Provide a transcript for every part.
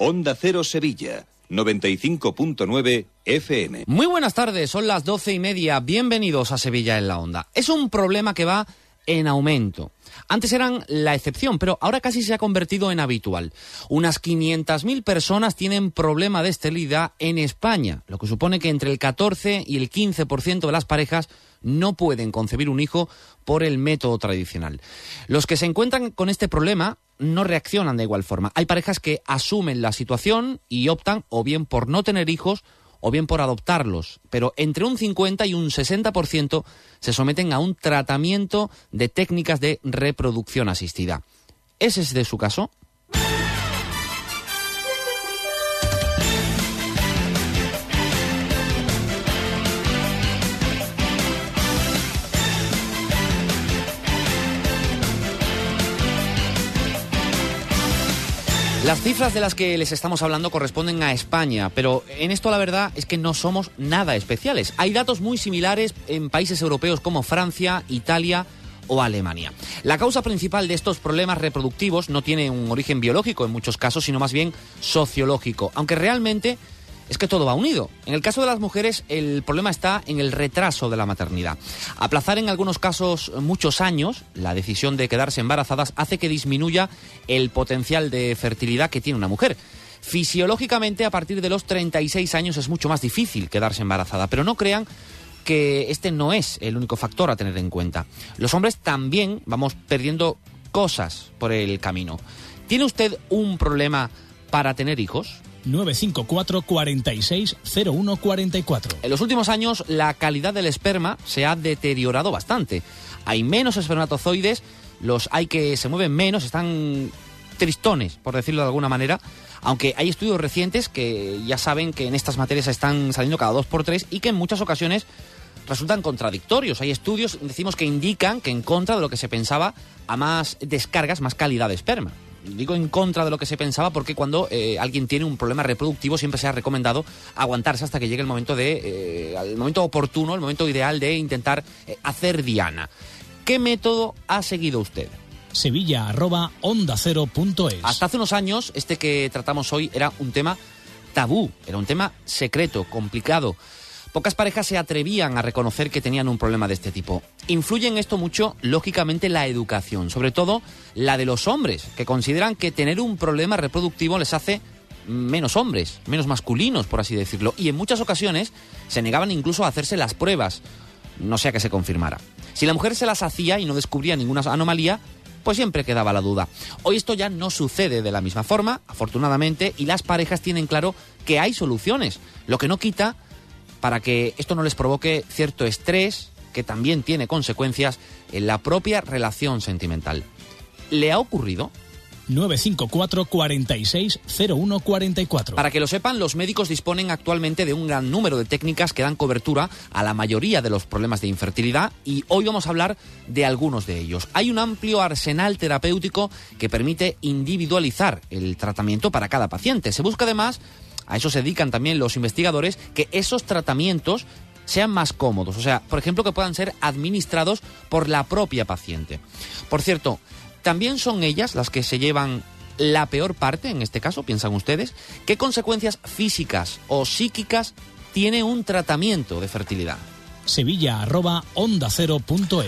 Onda Cero Sevilla, 95.9 FM. Muy buenas tardes, son las doce y media. Bienvenidos a Sevilla en la Onda. Es un problema que va en aumento. Antes eran la excepción, pero ahora casi se ha convertido en habitual. Unas 500.000 personas tienen problema de esterilidad en España, lo que supone que entre el 14 y el 15% de las parejas no pueden concebir un hijo por el método tradicional. Los que se encuentran con este problema no reaccionan de igual forma. Hay parejas que asumen la situación y optan o bien por no tener hijos o bien por adoptarlos, pero entre un 50 y un 60% se someten a un tratamiento de técnicas de reproducción asistida. ¿Ese es de su caso? Las cifras de las que les estamos hablando corresponden a España, pero en esto la verdad es que no somos nada especiales. Hay datos muy similares en países europeos como Francia, Italia o Alemania. La causa principal de estos problemas reproductivos no tiene un origen biológico en muchos casos, sino más bien sociológico, aunque realmente es que todo va unido. En el caso de las mujeres, el problema está en el retraso de la maternidad. Aplazar en algunos casos muchos años la decisión de quedarse embarazadas hace que disminuya el potencial de fertilidad que tiene una mujer. Fisiológicamente, a partir de los 36 años es mucho más difícil quedarse embarazada, pero no crean que este no es el único factor a tener en cuenta. Los hombres también vamos perdiendo cosas por el camino. ¿Tiene usted un problema para tener hijos? 954 46 0144. En los últimos años la calidad del esperma se ha deteriorado bastante. Hay menos espermatozoides, los hay que se mueven menos, están tristones, por decirlo de alguna manera, aunque hay estudios recientes que ya saben que en estas materias están saliendo cada dos por tres y que en muchas ocasiones resultan contradictorios. Hay estudios, decimos, que indican que en contra de lo que se pensaba a más descargas, más calidad de esperma digo en contra de lo que se pensaba porque cuando eh, alguien tiene un problema reproductivo siempre se ha recomendado aguantarse hasta que llegue el momento de eh, el momento oportuno, el momento ideal de intentar eh, hacer diana. ¿Qué método ha seguido usted? Sevilla arroba onda cero punto es. Hasta hace unos años este que tratamos hoy era un tema tabú, era un tema secreto, complicado. Pocas parejas se atrevían a reconocer que tenían un problema de este tipo. Influye en esto mucho, lógicamente, la educación, sobre todo la de los hombres, que consideran que tener un problema reproductivo les hace menos hombres, menos masculinos, por así decirlo, y en muchas ocasiones se negaban incluso a hacerse las pruebas, no sea que se confirmara. Si la mujer se las hacía y no descubría ninguna anomalía, pues siempre quedaba la duda. Hoy esto ya no sucede de la misma forma, afortunadamente, y las parejas tienen claro que hay soluciones, lo que no quita para que esto no les provoque cierto estrés que también tiene consecuencias en la propia relación sentimental. ¿Le ha ocurrido? 954 46 0144. Para que lo sepan, los médicos disponen actualmente de un gran número de técnicas que dan cobertura a la mayoría de los problemas de infertilidad y hoy vamos a hablar de algunos de ellos. Hay un amplio arsenal terapéutico que permite individualizar el tratamiento para cada paciente. Se busca además a eso se dedican también los investigadores, que esos tratamientos sean más cómodos, o sea, por ejemplo, que puedan ser administrados por la propia paciente. Por cierto, también son ellas las que se llevan la peor parte, en este caso, piensan ustedes, qué consecuencias físicas o psíquicas tiene un tratamiento de fertilidad sevilla arroba onda.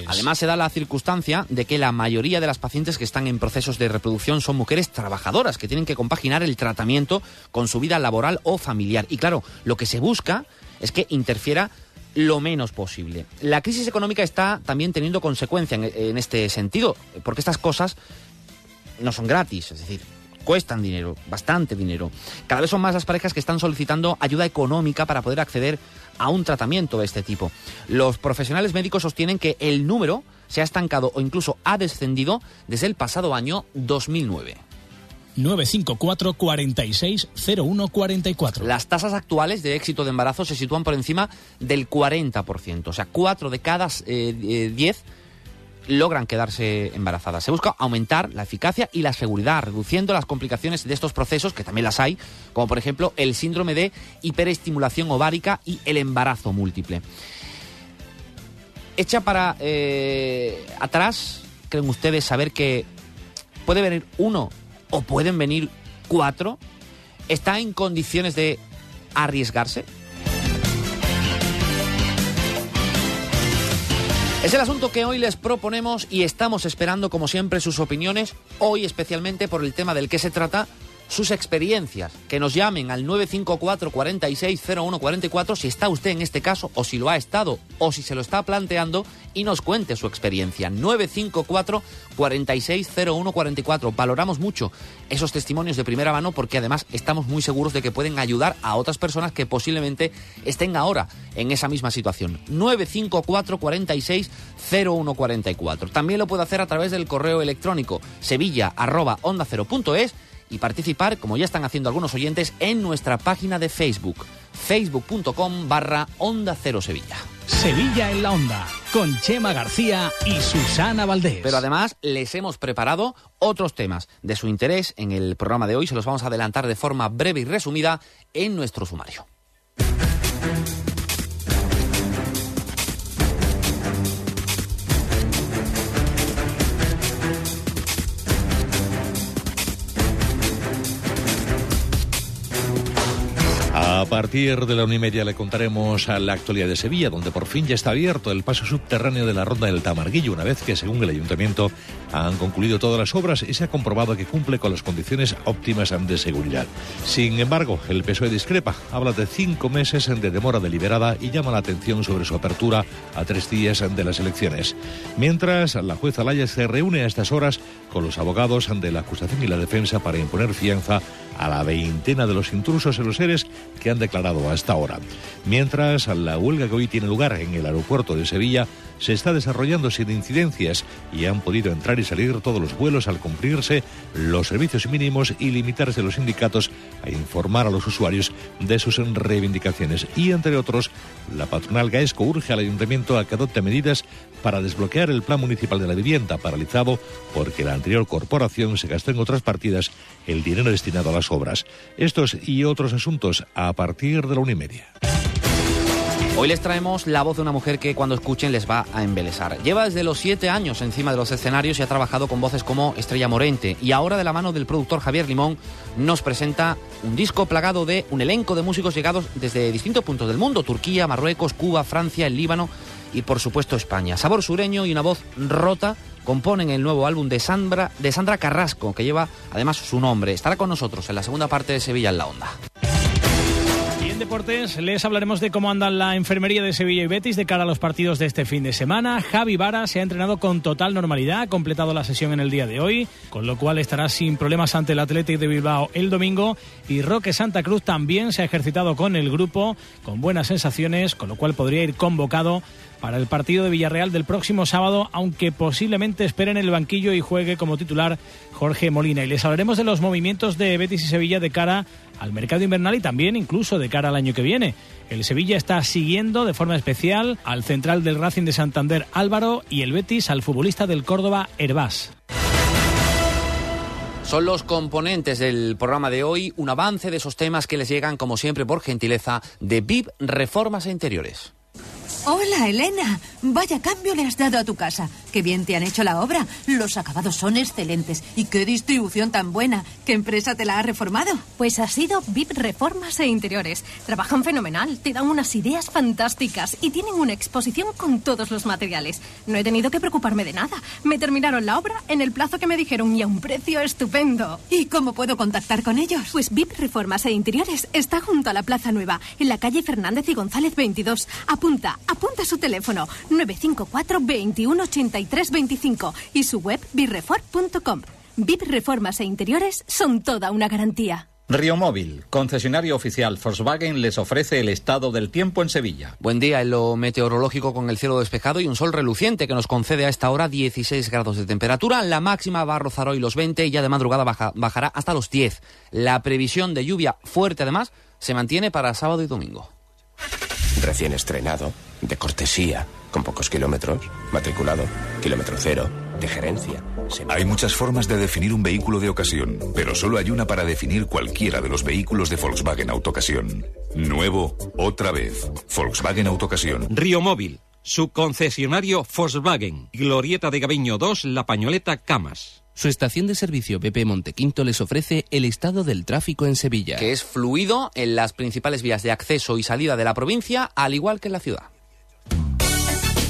Además se da la circunstancia de que la mayoría de las pacientes que están en procesos de reproducción son mujeres trabajadoras que tienen que compaginar el tratamiento con su vida laboral o familiar. Y claro, lo que se busca es que interfiera lo menos posible. La crisis económica está también teniendo consecuencia en, en este sentido, porque estas cosas no son gratis, es decir, cuestan dinero, bastante dinero. Cada vez son más las parejas que están solicitando ayuda económica para poder acceder a un tratamiento de este tipo. Los profesionales médicos sostienen que el número se ha estancado o incluso ha descendido desde el pasado año 2009. 954 46 0144. Las tasas actuales de éxito de embarazo se sitúan por encima del 40%, o sea, 4 de cada 10 eh, logran quedarse embarazadas. Se busca aumentar la eficacia y la seguridad, reduciendo las complicaciones de estos procesos, que también las hay, como por ejemplo el síndrome de hiperestimulación ovárica y el embarazo múltiple. Echa para eh, atrás, creen ustedes saber que puede venir uno o pueden venir cuatro ¿Está en condiciones de arriesgarse? Es el asunto que hoy les proponemos y estamos esperando, como siempre, sus opiniones, hoy especialmente por el tema del que se trata, sus experiencias, que nos llamen al 954 460144 si está usted en este caso o si lo ha estado o si se lo está planteando y nos cuente su experiencia. 954 460144. Valoramos mucho esos testimonios de primera mano porque además estamos muy seguros de que pueden ayudar a otras personas que posiblemente estén ahora en esa misma situación. 954 460144. También lo puede hacer a través del correo electrónico sevilla onda y participar, como ya están haciendo algunos oyentes, en nuestra página de Facebook, facebook.com barra Onda Cero Sevilla. Sevilla en la Onda, con Chema García y Susana Valdés. Pero además les hemos preparado otros temas de su interés en el programa de hoy. Se los vamos a adelantar de forma breve y resumida en nuestro sumario. A partir de la una y media le contaremos a la actualidad de Sevilla, donde por fin ya está abierto el paso subterráneo de la Ronda del Tamarguillo, una vez que, según el ayuntamiento, han concluido todas las obras y se ha comprobado que cumple con las condiciones óptimas de seguridad. Sin embargo, el PSOE discrepa, habla de cinco meses de demora deliberada y llama la atención sobre su apertura a tres días de las elecciones. Mientras, la jueza Laya se reúne a estas horas con los abogados de la acusación y la defensa para imponer fianza a la veintena de los intrusos en los seres que han declarado hasta ahora. Mientras, la huelga que hoy tiene lugar en el aeropuerto de Sevilla se está desarrollando sin incidencias y han podido entrar y salir todos los vuelos al cumplirse los servicios mínimos y limitarse los sindicatos a informar a los usuarios de sus reivindicaciones. Y entre otros, la patronal Gaesco urge al ayuntamiento a que adopte medidas para desbloquear el plan municipal de la vivienda paralizado porque la anterior corporación se gastó en otras partidas el dinero destinado a las obras. Estos y otros asuntos a partir de la una y media. Hoy les traemos la voz de una mujer que cuando escuchen les va a embelesar. Lleva desde los siete años encima de los escenarios y ha trabajado con voces como Estrella Morente. Y ahora de la mano del productor Javier Limón nos presenta un disco plagado de un elenco de músicos llegados desde distintos puntos del mundo. Turquía, Marruecos, Cuba, Francia, el Líbano y por supuesto España. Sabor sureño y una voz rota componen el nuevo álbum de Sandra, de Sandra Carrasco, que lleva además su nombre. Estará con nosotros en la segunda parte de Sevilla en la Onda deportes les hablaremos de cómo andan la enfermería de Sevilla y Betis de cara a los partidos de este fin de semana. Javi Vara se ha entrenado con total normalidad, ha completado la sesión en el día de hoy, con lo cual estará sin problemas ante el Athletic de Bilbao el domingo. Y Roque Santa Cruz también se ha ejercitado con el grupo, con buenas sensaciones, con lo cual podría ir convocado para el partido de Villarreal del próximo sábado, aunque posiblemente espere en el banquillo y juegue como titular Jorge Molina. Y les hablaremos de los movimientos de Betis y Sevilla de cara al mercado invernal y también incluso de cara al año que viene. El Sevilla está siguiendo de forma especial al central del Racing de Santander Álvaro y el Betis al futbolista del Córdoba Herbás. Son los componentes del programa de hoy, un avance de esos temas que les llegan, como siempre, por gentileza de VIP Reformas e Interiores. Hola, Elena. Vaya cambio le has dado a tu casa. Qué bien te han hecho la obra. Los acabados son excelentes. Y qué distribución tan buena. ¿Qué empresa te la ha reformado? Pues ha sido VIP Reformas e Interiores. Trabajan fenomenal, te dan unas ideas fantásticas y tienen una exposición con todos los materiales. No he tenido que preocuparme de nada. Me terminaron la obra en el plazo que me dijeron y a un precio estupendo. ¿Y cómo puedo contactar con ellos? Pues VIP Reformas e Interiores está junto a la Plaza Nueva, en la calle Fernández y González 22. Apunta Apunta su teléfono 954 21 83 25 y su web birrefor.com. VIP Reformas e Interiores son toda una garantía. Río Móvil, concesionario oficial Volkswagen, les ofrece el estado del tiempo en Sevilla. Buen día en lo meteorológico con el cielo despejado y un sol reluciente que nos concede a esta hora 16 grados de temperatura. La máxima va a rozar hoy los 20 y ya de madrugada bajará hasta los 10. La previsión de lluvia fuerte además se mantiene para sábado y domingo recién estrenado, de cortesía, con pocos kilómetros, matriculado, kilómetro cero, de gerencia. Hay muchas formas de definir un vehículo de ocasión, pero solo hay una para definir cualquiera de los vehículos de Volkswagen Autocasión. Nuevo, otra vez. Volkswagen Autocasión. Río Móvil, su concesionario Volkswagen. Glorieta de Gaviño 2, La Pañoleta, Camas. Su estación de servicio BP Montequinto les ofrece el estado del tráfico en Sevilla. Que es fluido en las principales vías de acceso y salida de la provincia, al igual que en la ciudad.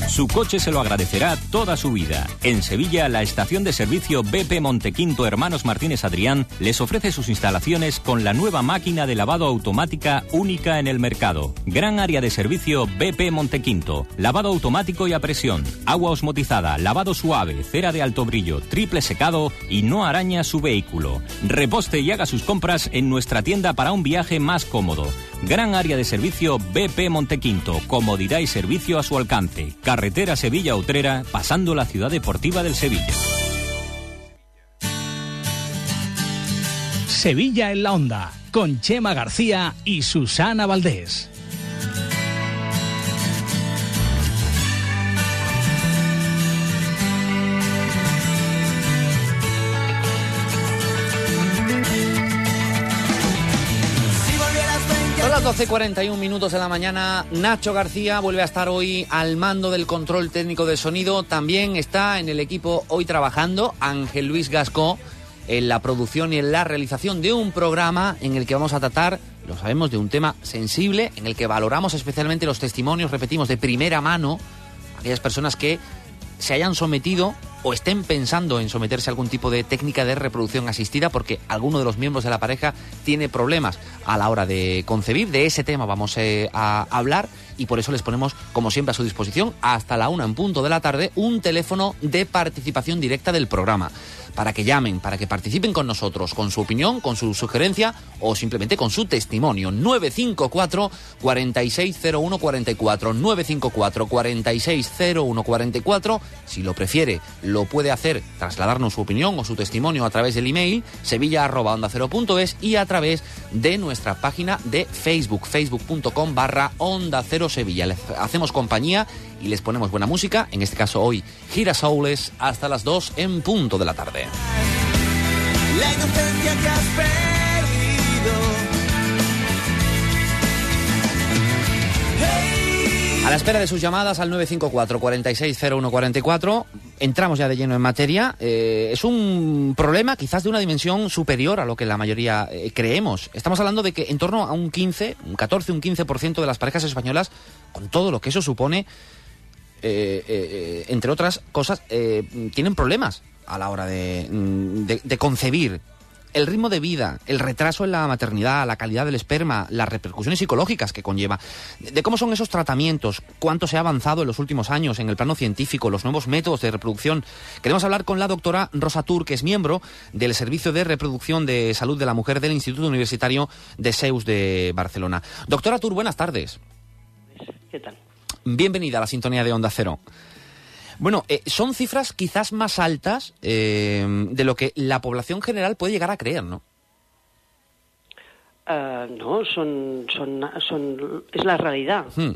Su coche se lo agradecerá toda su vida. En Sevilla, la estación de servicio BP Montequinto Hermanos Martínez Adrián les ofrece sus instalaciones con la nueva máquina de lavado automática única en el mercado. Gran área de servicio BP Montequinto. Lavado automático y a presión, agua osmotizada, lavado suave, cera de alto brillo, triple secado y no araña su vehículo. Reposte y haga sus compras en nuestra tienda para un viaje más cómodo. Gran área de servicio BP Montequinto. Comodidad y servicio a su alcance. Carretera Sevilla-Utrera, pasando la ciudad deportiva del Sevilla. Sevilla en la Onda, con Chema García y Susana Valdés. Son las 12.41 minutos de la mañana. Nacho García vuelve a estar hoy al mando del control técnico de sonido. También está en el equipo hoy trabajando Ángel Luis Gascó en la producción y en la realización de un programa en el que vamos a tratar, lo sabemos, de un tema sensible, en el que valoramos especialmente los testimonios, repetimos, de primera mano, aquellas personas que se hayan sometido o estén pensando en someterse a algún tipo de técnica de reproducción asistida porque alguno de los miembros de la pareja tiene problemas a la hora de concebir. De ese tema vamos eh, a hablar y por eso les ponemos, como siempre, a su disposición hasta la una en punto de la tarde un teléfono de participación directa del programa para que llamen, para que participen con nosotros, con su opinión, con su sugerencia o simplemente con su testimonio. 954 460144 954 460144 si lo prefiere lo puede hacer trasladarnos su opinión o su testimonio a través del email sevilla.onda0.es y a través de nuestra página de Facebook, facebook.com barra onda cero sevilla. Les hacemos compañía y les ponemos buena música, en este caso hoy Girasoules hasta las 2 en punto de la tarde. La inocencia que has perdido. A la espera de sus llamadas al 954 460144 entramos ya de lleno en materia. Eh, es un problema quizás de una dimensión superior a lo que la mayoría eh, creemos. Estamos hablando de que en torno a un 15, un 14, un 15% de las parejas españolas, con todo lo que eso supone, eh, eh, entre otras cosas, eh, tienen problemas a la hora de, mm, de- de concebir. El ritmo de vida, el retraso en la maternidad, la calidad del esperma, las repercusiones psicológicas que conlleva, de cómo son esos tratamientos, cuánto se ha avanzado en los últimos años en el plano científico, los nuevos métodos de reproducción. Queremos hablar con la doctora Rosa Tur, que es miembro del Servicio de Reproducción de Salud de la Mujer del Instituto Universitario de Seus de Barcelona. Doctora Tur, buenas tardes. ¿Qué tal? Bienvenida a la sintonía de Onda Cero. Bueno, eh, son cifras quizás más altas eh, de lo que la población general puede llegar a creer, ¿no? Ah, no, son, son, son, es la realidad. Hmm.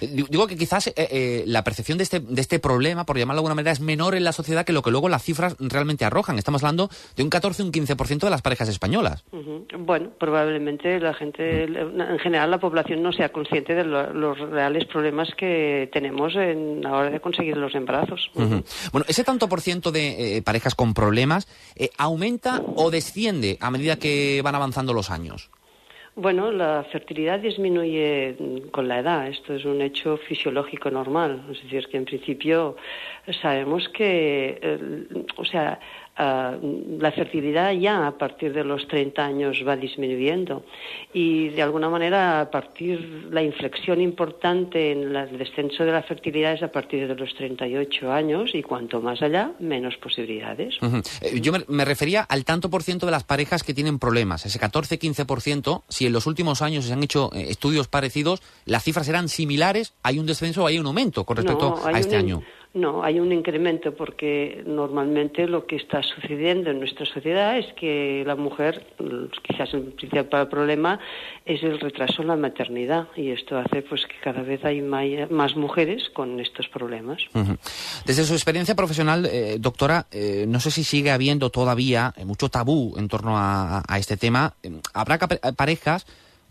Digo que quizás eh, eh, la percepción de este, de este problema, por llamarlo de alguna manera, es menor en la sociedad que lo que luego las cifras realmente arrojan. Estamos hablando de un 14 un 15% de las parejas españolas. Bueno, probablemente la gente, en general, la población no sea consciente de lo- los reales problemas que tenemos en la hora de conseguir los embarazos. Bueno, ese tanto por ciento de eh, parejas con problemas eh, aumenta o desciende a medida que van avanzando los años. Bueno, la fertilidad disminuye con la edad. Esto es un hecho fisiológico normal. Es decir, que en principio sabemos que, eh, o sea, ah, la fertilidad ya a partir de los 30 años va disminuyendo y de alguna manera a partir la inflexión importante en la- el descenso de la fertilidad es a partir de los 38 años y cuanto más allá menos posibilidades. Eh, Yo me, me refería al tanto por ciento de las parejas que tienen problemas, ese 14-15%. Si en los últimos años se han hecho eh, estudios parecidos, las cifras eran similares, hay un descenso o hay un aumento con respecto No, a este un- año. No, hay un incremento porque normalmente lo que está sucediendo en nuestra sociedad es que la mujer, quizás el principal problema es el retraso en la maternidad y esto hace pues que cada vez hay más mujeres con estos problemas. Desde su experiencia profesional, eh, doctora, eh, no sé si sigue habiendo todavía eh, mucho tabú en torno a, a este tema. Eh, Habrá parejas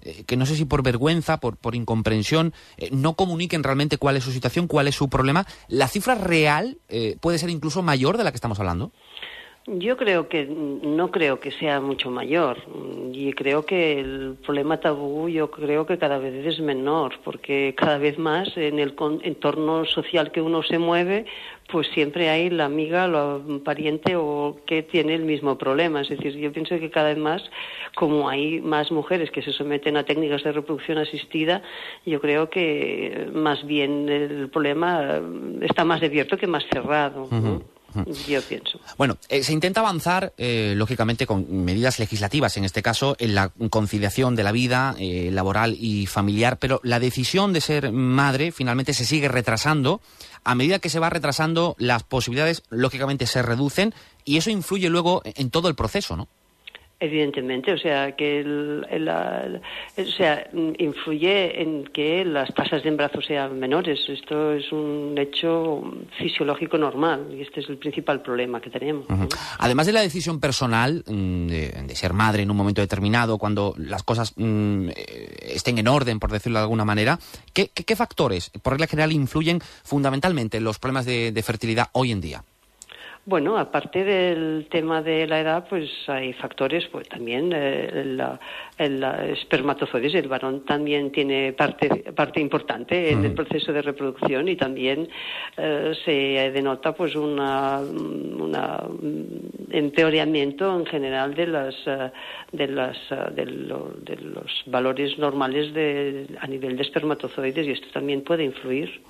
eh, que no sé si por vergüenza, por, por incomprensión, eh, no comuniquen realmente cuál es su situación, cuál es su problema, ¿la cifra real eh, puede ser incluso mayor de la que estamos hablando? Yo creo que no creo que sea mucho mayor y creo que el problema tabú yo creo que cada vez es menor porque cada vez más en el entorno social que uno se mueve pues siempre hay la amiga, la pariente o que tiene el mismo problema. Es decir, yo pienso que cada vez más, como hay más mujeres que se someten a técnicas de reproducción asistida, yo creo que más bien el problema está más abierto que más cerrado. Yo pienso. Bueno, eh, se intenta avanzar, eh, lógicamente, con medidas legislativas, en este caso, en la conciliación de la vida eh, laboral y familiar, pero la decisión de ser madre finalmente se sigue retrasando. A medida que se va retrasando, las posibilidades, lógicamente, se reducen y eso influye luego en todo el proceso, ¿no? Evidentemente, o sea, que el, o sea, influye en que las tasas de embarazo sean menores. Esto es un hecho fisiológico normal y este es el principal problema que tenemos. Además de la decisión personal mm, de, ser madre en un momento determinado, cuando las cosas mm, eh, estén en orden, por decirlo de alguna manera, ¿qué, qué- factores, por regla general, influyen fundamentalmente en los problemas de fertilidad hoy en día? Bueno, aparte del tema de la edad, pues hay factores, pues también eh, el la espermatozoides, el varón también tiene parte, parte importante en el proceso de reproducción y también eh, se denota pues una, una empeoramiento en general de las eh, de las de, lo- de los valores normales de, a nivel de espermatozoides y esto también puede influir.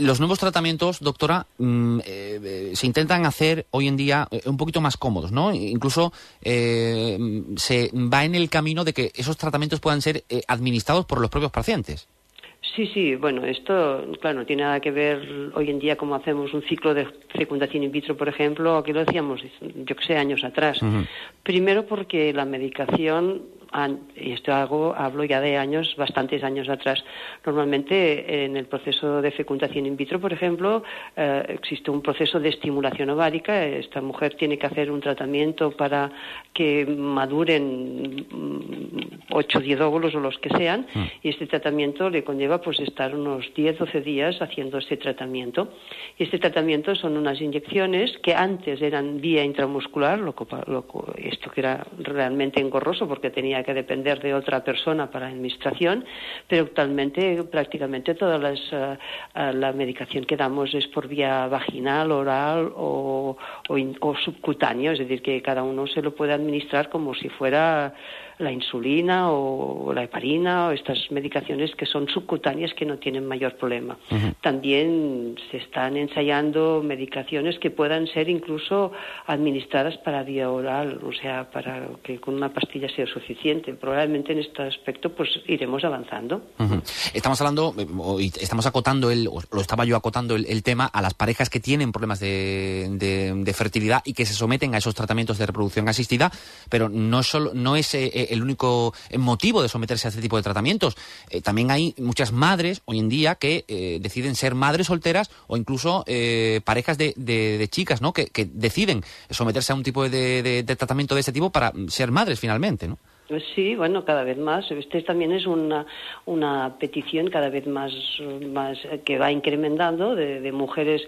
Los nuevos tratamientos, doctora, mm, eh, eh, se intentan hacer hoy en día eh, un poquito más cómodos, ¿no? Incluso eh, se va en el camino de que esos tratamientos puedan ser eh, administrados por los propios pacientes. Sí, sí, bueno, esto, claro, no tiene nada que ver hoy en día como hacemos un ciclo de fecundación in vitro, por ejemplo, aquí lo decíamos, yo que sé, años atrás. Primero porque la medicación, y esto hago, hablo ya de años, bastantes años atrás, normalmente en el proceso de fecundación in vitro, por ejemplo, eh, existe un proceso de estimulación ovárica. Esta mujer tiene que hacer un tratamiento para que maduren 8 o 10 óvulos o los que sean, y este tratamiento le conlleva pues estar unos 10, 12 días haciendo este tratamiento. Y este tratamiento son unas inyecciones que antes eran vía intramuscular, lo, lo esto que era realmente engorroso porque tenía que depender de otra persona para administración, pero actualmente prácticamente toda las, eh, la medicación que damos es por vía vaginal, oral o, o o subcutáneo, es decir, que cada uno se lo puede administrar como si fuera la insulina o la heparina o estas medicaciones que son subcutáneas que no tienen mayor problema. También se están ensayando medicaciones que puedan ser incluso administradas para vía oral, o sea, para que con una pastilla sea suficiente. Probablemente en este aspecto pues iremos avanzando. Ujú. Estamos hablando, eh, estamos acotando el, lo estaba yo acotando el, el tema a las parejas que tienen problemas de, de- de fertilidad y que se someten a esos tratamientos de reproducción asistida, pero no solo, no es eh, el único eh, motivo de someterse a este tipo de tratamientos. Eh, también hay muchas madres hoy en día que eh, deciden ser madres solteras o incluso parejas de, de- de chicas, ¿no? Que, que deciden someterse a un tipo de, de- tratamiento de este tipo para ser madres finalmente, ¿no? Sí, bueno, cada vez más. Este también es una, una petición cada vez más, más que va incrementando de mujeres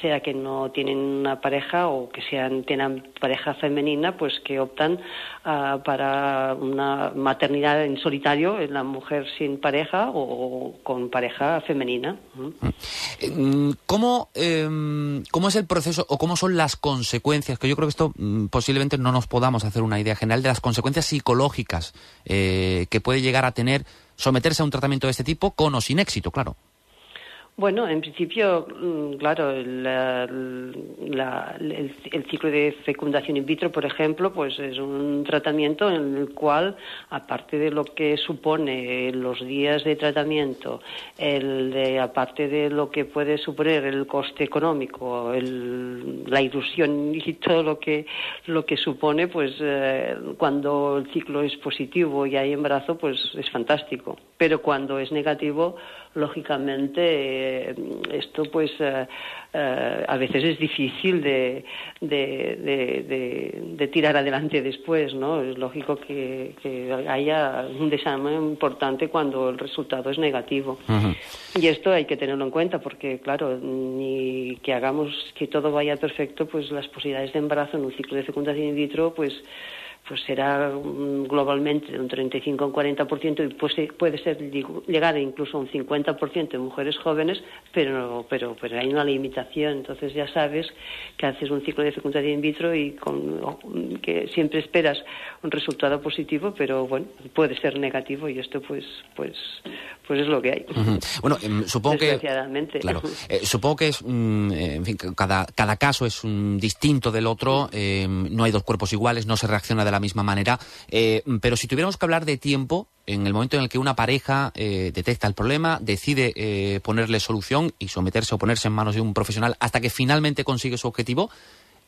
sea que no tienen una pareja o que sean tengan pareja femenina, pues que optan ah, para una maternidad en solitario, en la mujer sin pareja o, con pareja femenina. ¿Mm? Eh, mm, ¿Cómo, eh, ¿Cómo es el proceso o cómo son las consecuencias? Que yo creo que esto mm, posiblemente no nos podamos hacer una idea general de las consecuencias psicológicas eh, que puede llegar a tener someterse a un tratamiento de este tipo con o sin éxito, claro. Bueno, en principio, mm, claro, la- la- el ciclo de fecundación in vitro, por ejemplo, pues es un tratamiento en el cual, aparte de lo que supone los días de tratamiento, el de, aparte de lo que puede suponer el coste económico, el- la ilusión y todo lo que lo que supone, pues eh, cuando el ciclo es positivo y hay embarazo, pues es fantástico. Pero cuando es negativo, lógicamente eh, esto pues eh, eh, a veces es difícil de, de, de- de- de tirar adelante después, ¿no? Es lógico que, que haya un desarme importante cuando el resultado es negativo. Y esto hay que tenerlo en cuenta porque, claro, ni que hagamos que todo vaya perfecto, pues las posibilidades de embarazo en un ciclo de fecundación in vitro, pues pues será globalmente de un 35 a un 40% y puede, puede ser llegar incluso a un 50% en mujeres jóvenes, pero, pero, pero hay una limitación. Entonces ya sabes que haces un ciclo de fecundación in vitro y con, que siempre esperas un resultado positivo, pero bueno, puede ser negativo y esto pues, pues, pues es lo que hay. Ujú. Bueno, em, supongo que... Claro. Eh, supongo que es, mm, eh, en fin, cada, cada caso es mm, distinto del otro, eh, no hay dos cuerpos iguales, no se reacciona de la misma manera, eh, pero si tuviéramos que hablar de tiempo, en el momento en el que una pareja eh, detecta el problema, decide eh, ponerle solución y someterse o ponerse en manos de un profesional hasta que finalmente consigue su objetivo,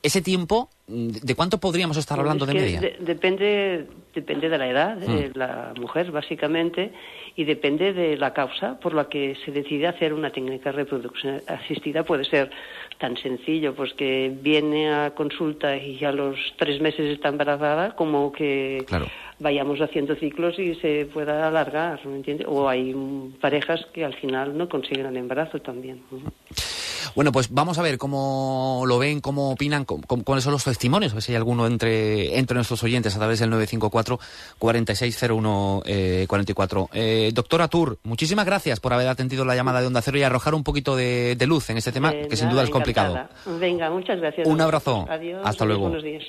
ese tiempo, mm, ¿de cuánto podríamos estar hablando Es de media? de- depende, depende de la edad de Mm. la mujer, básicamente, y depende de la causa por la que se decide hacer una técnica de reproducción asistida. Puede ser tan sencillo, pues que viene a consulta y a los tres meses está embarazada, como que vayamos haciendo ciclos y se pueda alargar, ¿me entiendes? O hay parejas que al final no consiguen el embarazo también. Bueno, pues vamos a ver cómo lo ven, cómo opinan, cómo- cómo- cuáles son los testimonios, a ver si hay alguno entre, entre nuestros oyentes a través del 954-4601-44. Eh, 44. Eh, doctora Tur, muchísimas gracias por haber atendido la llamada de Onda Cero y arrojar un poquito de, de luz en este tema, Eh, que sin duda es complicado. Venga, muchas gracias. Un abrazo. Adiós. Hasta luego. Buenos días.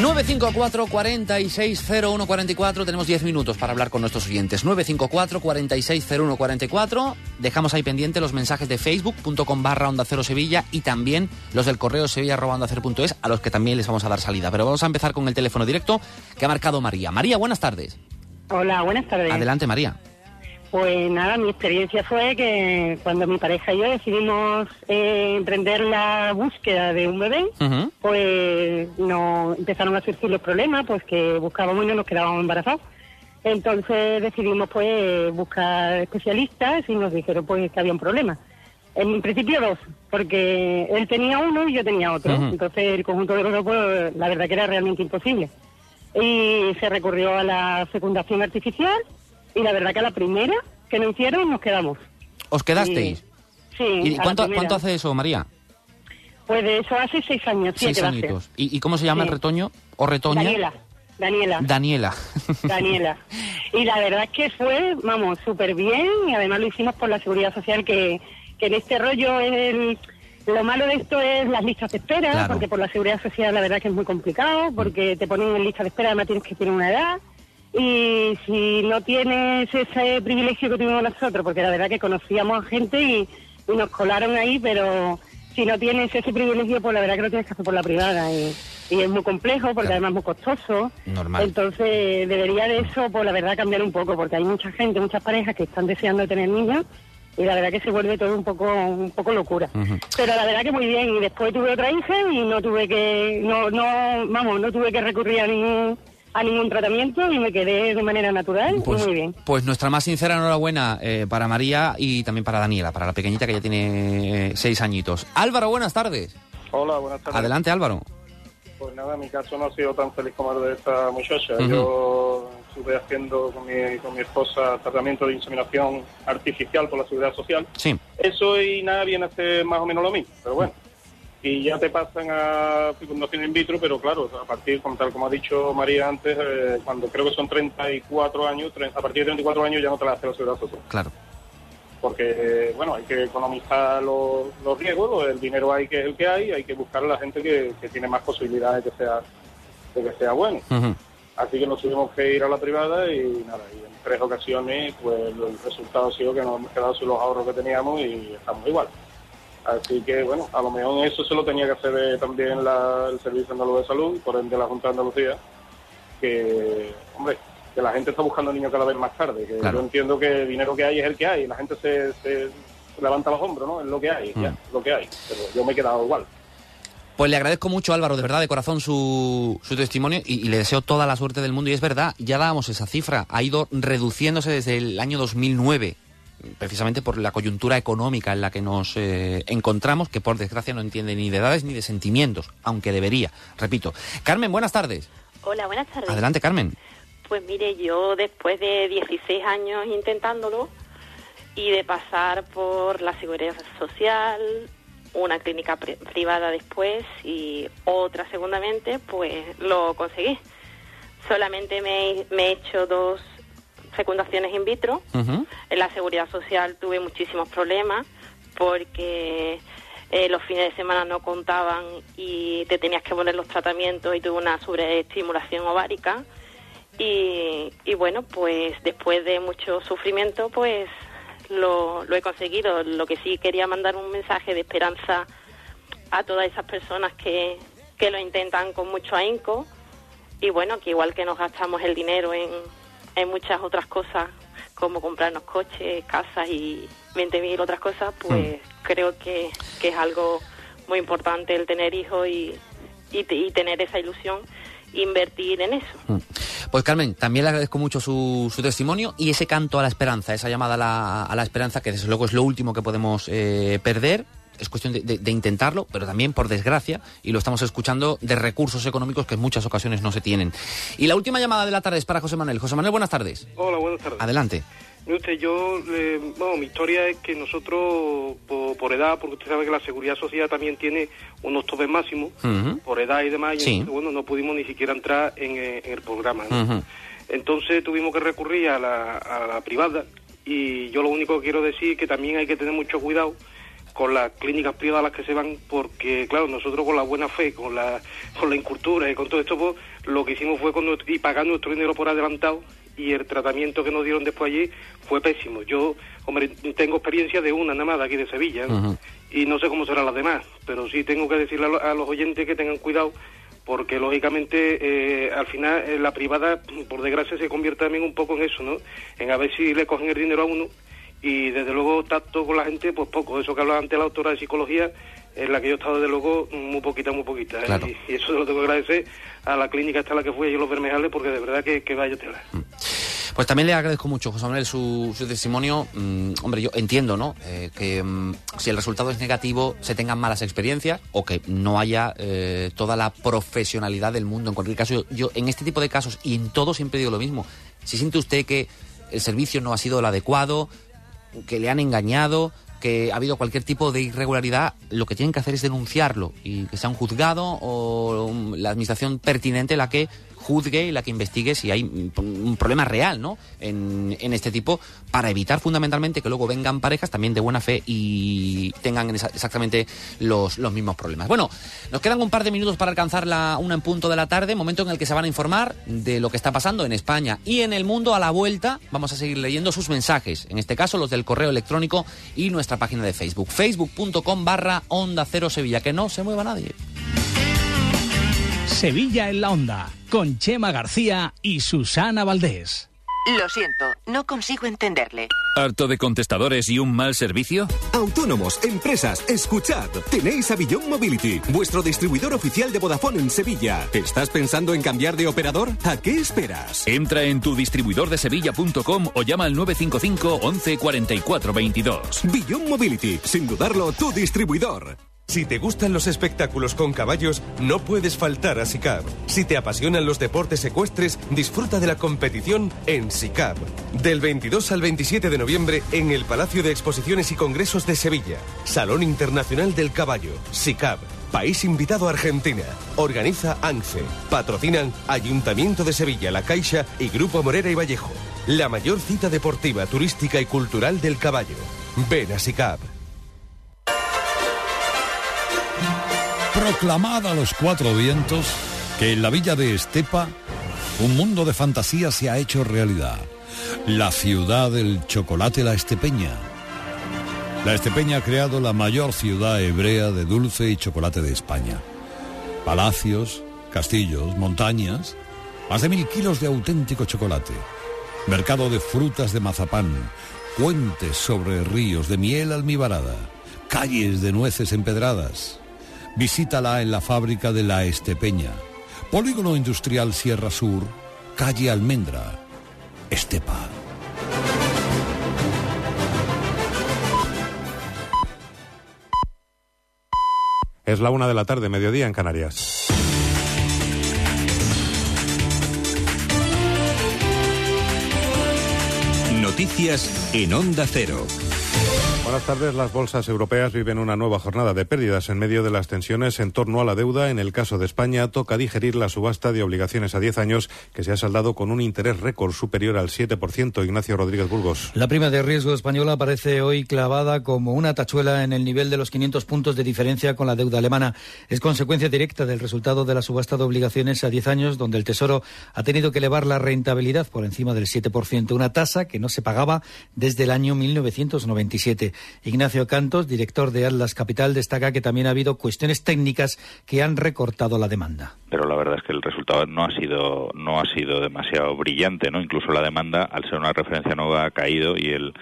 954 4601 44 tenemos 10 minutos para hablar con nuestros oyentes. 954 4601 44 Dejamos ahí pendiente los mensajes de facebook.com barra Onda Cero Sevilla y también los del correo sevilla arroba onda cero punto es, a los que también les vamos a dar salida. Pero vamos a empezar con el teléfono directo que ha marcado María. María, buenas tardes. Hola, buenas tardes. Adelante, María. Pues nada, mi experiencia fue que cuando mi pareja y yo decidimos eh, emprender la búsqueda de un bebé, pues no empezaron a surgir los problemas, pues que buscábamos y no nos quedábamos embarazados. Entonces decidimos pues buscar especialistas y nos dijeron pues que había un problema. En principio dos, porque él tenía uno y yo tenía otro. Entonces el conjunto de los dos, pues la verdad que era realmente imposible. Y se recurrió a la fecundación artificial y la verdad que a la primera que nos hicieron nos quedamos. ¿Os quedasteis? Sí, ¿Y a la cuánto, cuánto hace eso, María? Pues de eso hace seis años, siete Seis ser. añitos. ¿Y, y cómo se llama Sí. el retoño? ¿O retoña? Daniela, Daniela. Daniela. Daniela. Y la verdad es que fue, vamos, súper bien y además lo hicimos por la seguridad social que, que en este rollo el, lo malo de esto es las listas de espera, Claro. porque por la seguridad social la verdad que es muy complicado, porque te ponen en lista de espera, además tienes que tener una edad. Y si no tienes ese privilegio que tuvimos nosotros, porque la verdad que conocíamos a gente y, y nos colaron ahí, pero si no tienes ese privilegio, pues la verdad que lo tienes que hacer por la privada. Y, y es muy complejo, porque además es muy costoso. Normal. Entonces, debería de eso, pues la verdad, cambiar un poco, porque hay mucha gente, muchas parejas que están deseando tener niños y la verdad que se vuelve todo un poco un poco locura. Pero la verdad que muy bien. Y después tuve otra hija y no tuve que, no, no, vamos, no tuve que recurrir a ningún, a ningún tratamiento y me quedé de manera natural Pues, y muy bien. pues nuestra más sincera enhorabuena eh, para María y también para Daniela, para la pequeñita que ya tiene eh, seis añitos. Álvaro, buenas tardes. Hola, buenas tardes. Adelante, Álvaro. Pues nada, mi caso no ha sido tan feliz como el de esta muchacha. Yo estuve haciendo con mi, con mi esposa tratamiento de inseminación artificial por la seguridad social. Sí. Eso y nada viene a ser más o menos lo mismo, pero bueno. Y ya te pasan a fecundación in vitro, pero claro, a partir, como tal como ha dicho María antes, eh, cuando creo que son 34 años, a partir de 34 años ya no te la hace la seguridad social. Claro. Porque, bueno, hay que economizar los, los riesgos, el dinero hay que es el que hay, hay que buscar a la gente que, que tiene más posibilidades de que sea, de que sea bueno. Así que nos tuvimos que ir a la privada y nada, y en tres ocasiones pues el resultado ha sido que nos hemos quedado sin los ahorros que teníamos y estamos igual. Así que bueno, a lo mejor eso se lo tenía que hacer también la- el Servicio Andaluz de Salud, por ende la Junta de Andalucía, que, hombre, que la gente está buscando niños cada vez más tarde, que Claro. yo entiendo que el dinero que hay es el que hay, y la gente se, se, levanta los hombros, ¿no? Es lo que hay, ya, Mm. lo que hay. Pero yo me he quedado igual. Pues le agradezco mucho, Álvaro, de verdad, de corazón, su, su testimonio y, y le deseo toda la suerte del mundo. Y es verdad, ya dábamos esa cifra, ha ido reduciéndose desde el año 2009, precisamente por la coyuntura económica en la que nos eh, encontramos, que por desgracia no entiende ni de edades ni de sentimientos, aunque debería. Repito. Carmen, buenas tardes. Hola, buenas tardes. Adelante, Carmen. Pues mire, yo después de 16 años intentándolo y de pasar por la seguridad social, una clínica pri- privada después y otra segundamente, pues lo conseguí. Solamente me, me he hecho dos fecundaciones in vitro. En la seguridad social tuve muchísimos problemas porque eh, los fines de semana no contaban y te tenías que poner los tratamientos y tuve una sobreestimulación ovárica. Y, y bueno, pues después de mucho sufrimiento, pues lo, lo he conseguido. Lo que sí quería mandar un mensaje de esperanza a todas esas personas que, que lo intentan con mucho ahínco y bueno, que igual que nos gastamos el dinero en, en muchas otras cosas, como comprarnos coches, casas y 20.000 otras cosas, pues creo que, que es algo muy importante el tener hijos y, y, te- y tener esa ilusión, invertir en eso. Pues Carmen, también le agradezco mucho su, su testimonio y ese canto a la esperanza, esa llamada a la, a la esperanza, que desde luego es lo último que podemos eh, perder. Es cuestión de, de- de intentarlo, pero también, por desgracia, y lo estamos escuchando, de recursos económicos que en muchas ocasiones no se tienen. Y la última llamada de la tarde es para José Manuel. José Manuel, buenas tardes. Hola, buenas tardes. Adelante. Usted, yo, eh, bueno, mi historia es que nosotros, por, por edad, porque usted sabe que la seguridad social también tiene unos topes máximos, por edad y demás, y Sí. entonces, bueno, no pudimos ni siquiera entrar en, eh, en el programa. Entonces tuvimos que recurrir a la, a la privada y yo lo único que quiero decir es que también hay que tener mucho cuidado con las clínicas privadas a las que se van porque claro nosotros con la buena fe con la con la incultura y con todo esto pues lo que hicimos fue con nuestro- y pagar nuestro dinero por adelantado y el tratamiento que nos dieron después allí fue pésimo yo hombre tengo experiencia de una nada más de aquí de Sevilla ¿no? y no sé cómo serán las demás, pero sí tengo que decirle a, lo- a los oyentes que tengan cuidado porque lógicamente eh, al final eh, la privada por desgracia se convierte también un poco en eso, ¿no? En a ver si le cogen el dinero a uno y desde luego tacto con la gente pues poco, eso que hablaba antes la doctora de psicología en la que yo he estado desde luego muy poquita, muy poquita ¿eh? Claro. y, y eso se lo tengo que agradecer a la clínica esta a la que fui yo los Bermejales porque de verdad que, que vaya tela. Pues también le agradezco mucho, José Manuel, su, su testimonio. Mm, hombre, yo entiendo, ¿no? Eh, que mm, si el resultado es negativo, se tengan malas experiencias o que no haya eh, toda la profesionalidad del mundo. En cualquier caso, yo, yo en este tipo de casos y en todo siempre digo lo mismo. Si siente usted que el servicio no ha sido el adecuado, que le han engañado, que ha habido cualquier tipo de irregularidad, lo que tienen que hacer es denunciarlo y que sea un juzgado o la administración pertinente la que juzgue y la que investigue si hay un problema real ¿no? en, en este tipo para evitar fundamentalmente que luego vengan parejas también de buena fe y tengan exactamente los, los mismos problemas. Bueno, nos quedan un par de minutos para alcanzar la una en punto de la tarde, momento en el que se van a informar de lo que está pasando en España y en el mundo a la vuelta. Vamos a seguir leyendo sus mensajes, en este caso los del correo electrónico y nuestra página de Facebook, facebook.com barra Onda Cero Sevilla, que no se mueva nadie. Sevilla en la onda, con Chema García y Susana Valdés. Lo siento, no consigo entenderle. ¿Harto de contestadores y un mal servicio? Autónomos, empresas, escuchad. Tenéis a Beyond Mobility, vuestro distribuidor oficial de Vodafone en Sevilla. ¿Estás pensando en cambiar de operador? ¿A qué esperas? Entra en tu distribuidor de sevilla.com o llama al 955 11 44 22. Beyond Mobility, sin dudarlo, tu distribuidor. Si te gustan los espectáculos con caballos, no puedes faltar a SICAP. Si te apasionan los deportes ecuestres, disfruta de la competición en SICAP. Del 22 al 27 de noviembre en el Palacio de Exposiciones y Congresos de Sevilla. Salón Internacional del Caballo. SICAP. País invitado a Argentina. Organiza ANFE. Patrocinan Ayuntamiento de Sevilla, La Caixa y Grupo Morera y Vallejo. La mayor cita deportiva, turística y cultural del caballo. Ven a SICAP. Proclamad a los cuatro vientos que en la villa de Estepa un mundo de fantasía se ha hecho realidad. La ciudad del chocolate la estepeña. La estepeña ha creado la mayor ciudad hebrea de dulce y chocolate de España. Palacios, castillos, montañas, más de mil kilos de auténtico chocolate. Mercado de frutas de mazapán, puentes sobre ríos de miel almibarada, calles de nueces empedradas. Visítala en la fábrica de La Estepeña, Polígono Industrial Sierra Sur, calle Almendra, Estepa. Es la una de la tarde, mediodía en Canarias. Noticias en Onda Cero. Buenas tardes. Las bolsas europeas viven una nueva jornada de pérdidas en medio de las tensiones en torno a la deuda. En el caso de España, toca digerir la subasta de obligaciones a 10 años que se ha saldado con un interés récord superior al 7%. Ignacio Rodríguez Burgos. La prima de riesgo española aparece hoy clavada como una tachuela en el nivel de los 500 puntos de diferencia con la deuda alemana. Es consecuencia directa del resultado de la subasta de obligaciones a 10 años, donde el Tesoro ha tenido que elevar la rentabilidad por encima del 7%, una tasa que no se pagaba desde el año 1997. Ignacio Cantos, director de Atlas Capital, destaca que también ha habido cuestiones técnicas que han recortado la demanda. Pero la verdad es que el resultado no ha sido no ha sido demasiado brillante, ¿no? Incluso la demanda, al ser una referencia nueva, ha caído y el,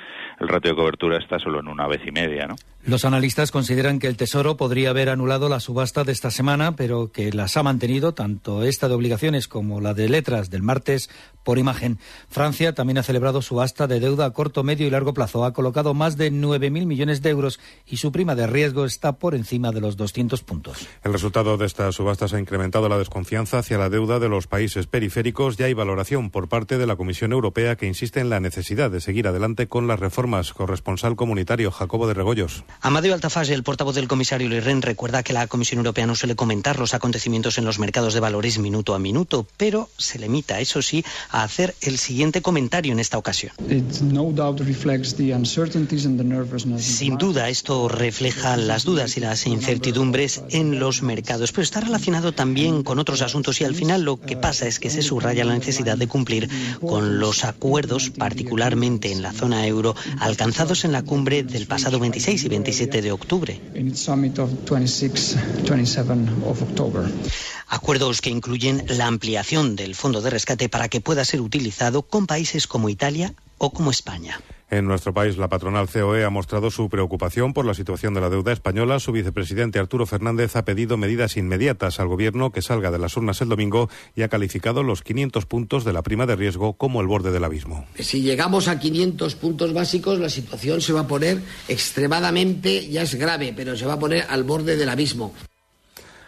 el ratio de cobertura está solo en una vez y media, ¿no? Los analistas consideran que el Tesoro podría haber anulado la subasta de esta semana, pero que las ha mantenido, tanto esta de obligaciones como la de letras del martes, por imagen. Francia también ha celebrado subasta de deuda a corto, medio y largo plazo. Ha colocado más de 9.000 millones de euros y su prima de riesgo está por encima de los 200 puntos. El resultado de estas subastas ha incrementado la desconfianza hacia la deuda de los países periféricos. Ya hay valoración por parte de la Comisión Europea que insiste en la necesidad de seguir adelante con las reformas. Corresponsal comunitario Jacobo de Regoyos. Amadeo Altafage, el portavoz del comisario Lerren, recuerda que la Comisión Europea no suele comentar los acontecimientos en los mercados de valores minuto a minuto, pero se limita, eso sí, a hacer el siguiente comentario en esta ocasión. Sin duda, esto refleja las dudas y las incertidumbres en los mercados, pero está relacionado también con otros asuntos y al final lo que pasa es que se subraya la necesidad de cumplir con los acuerdos, particularmente en la zona euro, alcanzados en la cumbre del pasado 26 y 27 de octubre. Acuerdos que incluyen la ampliación del fondo de rescate para que pueda ser utilizado con países como Italia o como España. En nuestro país, la patronal COE ha mostrado su preocupación por la situación de la deuda española. Su vicepresidente Arturo Fernández ha pedido medidas inmediatas al Gobierno que salga de las urnas el domingo y ha calificado los 500 puntos de la prima de riesgo como el borde del abismo. Si llegamos a 500 puntos básicos, la situación se va a poner extremadamente, ya es grave, pero se va a poner al borde del abismo.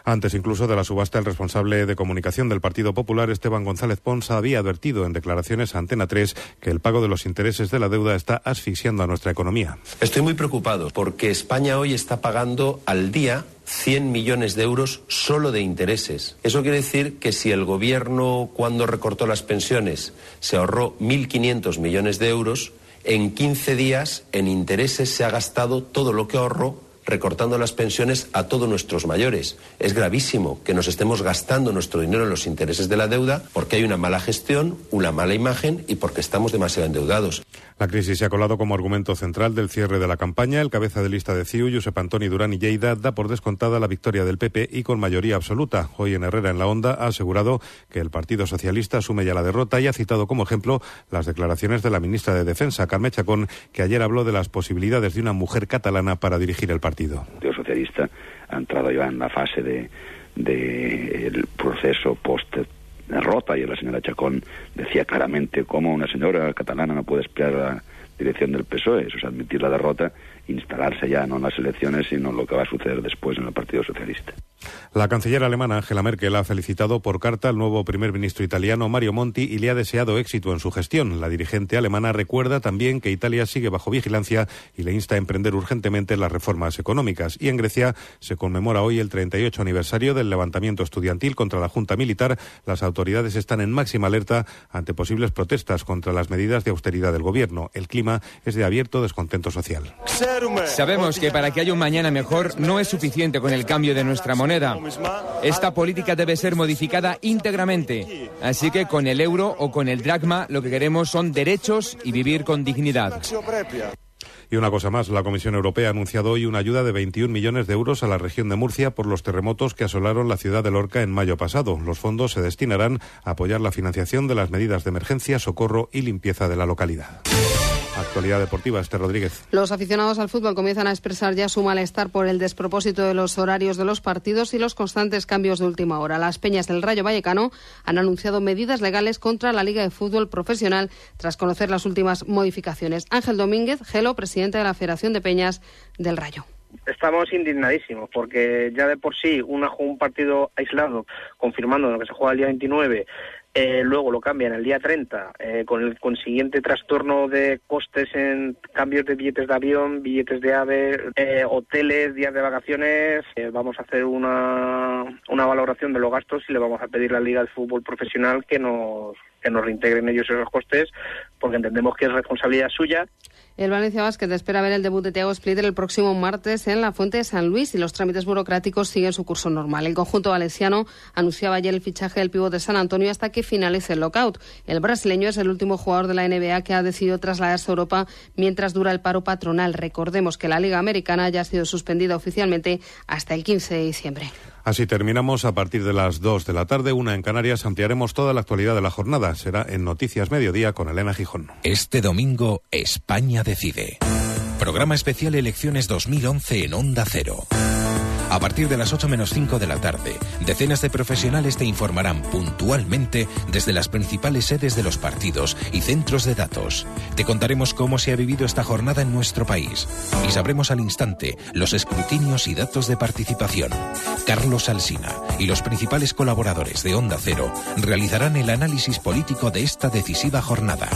Antes incluso de la subasta, el responsable de comunicación del Partido Popular, Esteban González Pons, había advertido en declaraciones a Antena 3 que el pago de los intereses de la deuda está asfixiando a nuestra economía. Estoy muy preocupado porque España hoy está pagando al día 100 millones de euros solo de intereses. Eso quiere decir que si el gobierno, cuando recortó las pensiones, se ahorró 1.500 millones de euros, en 15 días en intereses se ha gastado todo lo que ahorró recortando las pensiones a todos nuestros mayores. Es gravísimo que nos estemos gastando nuestro dinero en los intereses de la deuda porque hay una mala gestión, una mala imagen y porque estamos demasiado endeudados. La crisis se ha colado como argumento central del cierre de la campaña. El cabeza de lista de CIU, Josep Antoni Durán y Lleida, da por descontada la victoria del PP y con mayoría absoluta. Hoy en Herrera en la Onda ha asegurado que el Partido Socialista asume ya la derrota y ha citado como ejemplo las declaraciones de la ministra de Defensa, Carme Chacón, que ayer habló de las posibilidades de una mujer catalana para dirigir el partido. El Partido Socialista ha entrado ya en la fase de, proceso post derrota y la señora Chacón decía claramente cómo una señora catalana no puede esperar la dirección del PSOE, eso es admitir la derrota, instalarse ya no en las elecciones, sino en lo que va a suceder después en el Partido Socialista. La canciller alemana Angela Merkel ha felicitado por carta al nuevo primer ministro italiano Mario Monti y le ha deseado éxito en su gestión. La dirigente alemana recuerda también que Italia sigue bajo vigilancia y le insta a emprender urgentemente las reformas económicas. Y en Grecia se conmemora hoy el 38 aniversario del levantamiento estudiantil contra la Junta Militar. Las autoridades están en máxima alerta ante posibles protestas contra las medidas de austeridad del gobierno. El clima es de abierto descontento social. Sabemos que para que haya un mañana mejor no es suficiente con el cambio de nuestra moneda. Esta política debe ser modificada íntegramente. Así que con el euro o con el dracma lo que queremos son derechos y vivir con dignidad. Y una cosa más, la Comisión Europea ha anunciado hoy una ayuda de 21 millones de euros a la región de Murcia por los terremotos que asolaron la ciudad de Lorca en mayo pasado. Los fondos se destinarán a apoyar la financiación de las medidas de emergencia, socorro y limpieza de la localidad. Actualidad deportiva, Este Rodríguez. Los aficionados al fútbol comienzan a expresar ya su malestar por el despropósito de los horarios de los partidos y los constantes cambios de última hora. Las peñas del Rayo Vallecano han anunciado medidas legales contra la Liga de Fútbol Profesional tras conocer las últimas modificaciones. Ángel Domínguez, Gelo, presidente de la Federación de Peñas del Rayo estamos indignadísimos porque ya de por sí una, un partido aislado confirmando lo que se juega el día 29 eh, luego lo cambian el día 30 eh, con el consiguiente trastorno de costes en cambios de billetes de avión, billetes de ave, eh, hoteles, días de vacaciones. vamos a hacer una, una valoración de los gastos y le vamos a pedir a la Liga de Fútbol Profesional que nos, que nos reintegren ellos esos costes porque entendemos que es responsabilidad suya el Valencia Basket espera ver el debut de Thiago Splitter el próximo martes en la Fuente de San Luis y los trámites burocráticos siguen su curso normal. El conjunto valenciano anunciaba ayer el fichaje del pívot de San Antonio hasta que finalice el lockout. El brasileño es el último jugador de la NBA que ha decidido trasladarse a Europa mientras dura el paro patronal. Recordemos que la Liga Americana ya ha sido suspendida oficialmente hasta el 15 de diciembre. Así terminamos a partir de las 2 de la tarde, una en Canarias. Ampliaremos toda la actualidad de la jornada. Será en Noticias Mediodía con Elena Gijón. Este domingo, España decide. Programa especial Elecciones 2011 en Onda Cero. A partir de las 8 menos 5 de la tarde, decenas de profesionales te informarán puntualmente desde las principales sedes de los partidos y centros de datos. Te contaremos cómo se ha vivido esta jornada en nuestro país y sabremos al instante los escrutinios y datos de participación. Carlos Alsina y los principales colaboradores de Onda Cero realizarán el análisis político de esta decisiva jornada.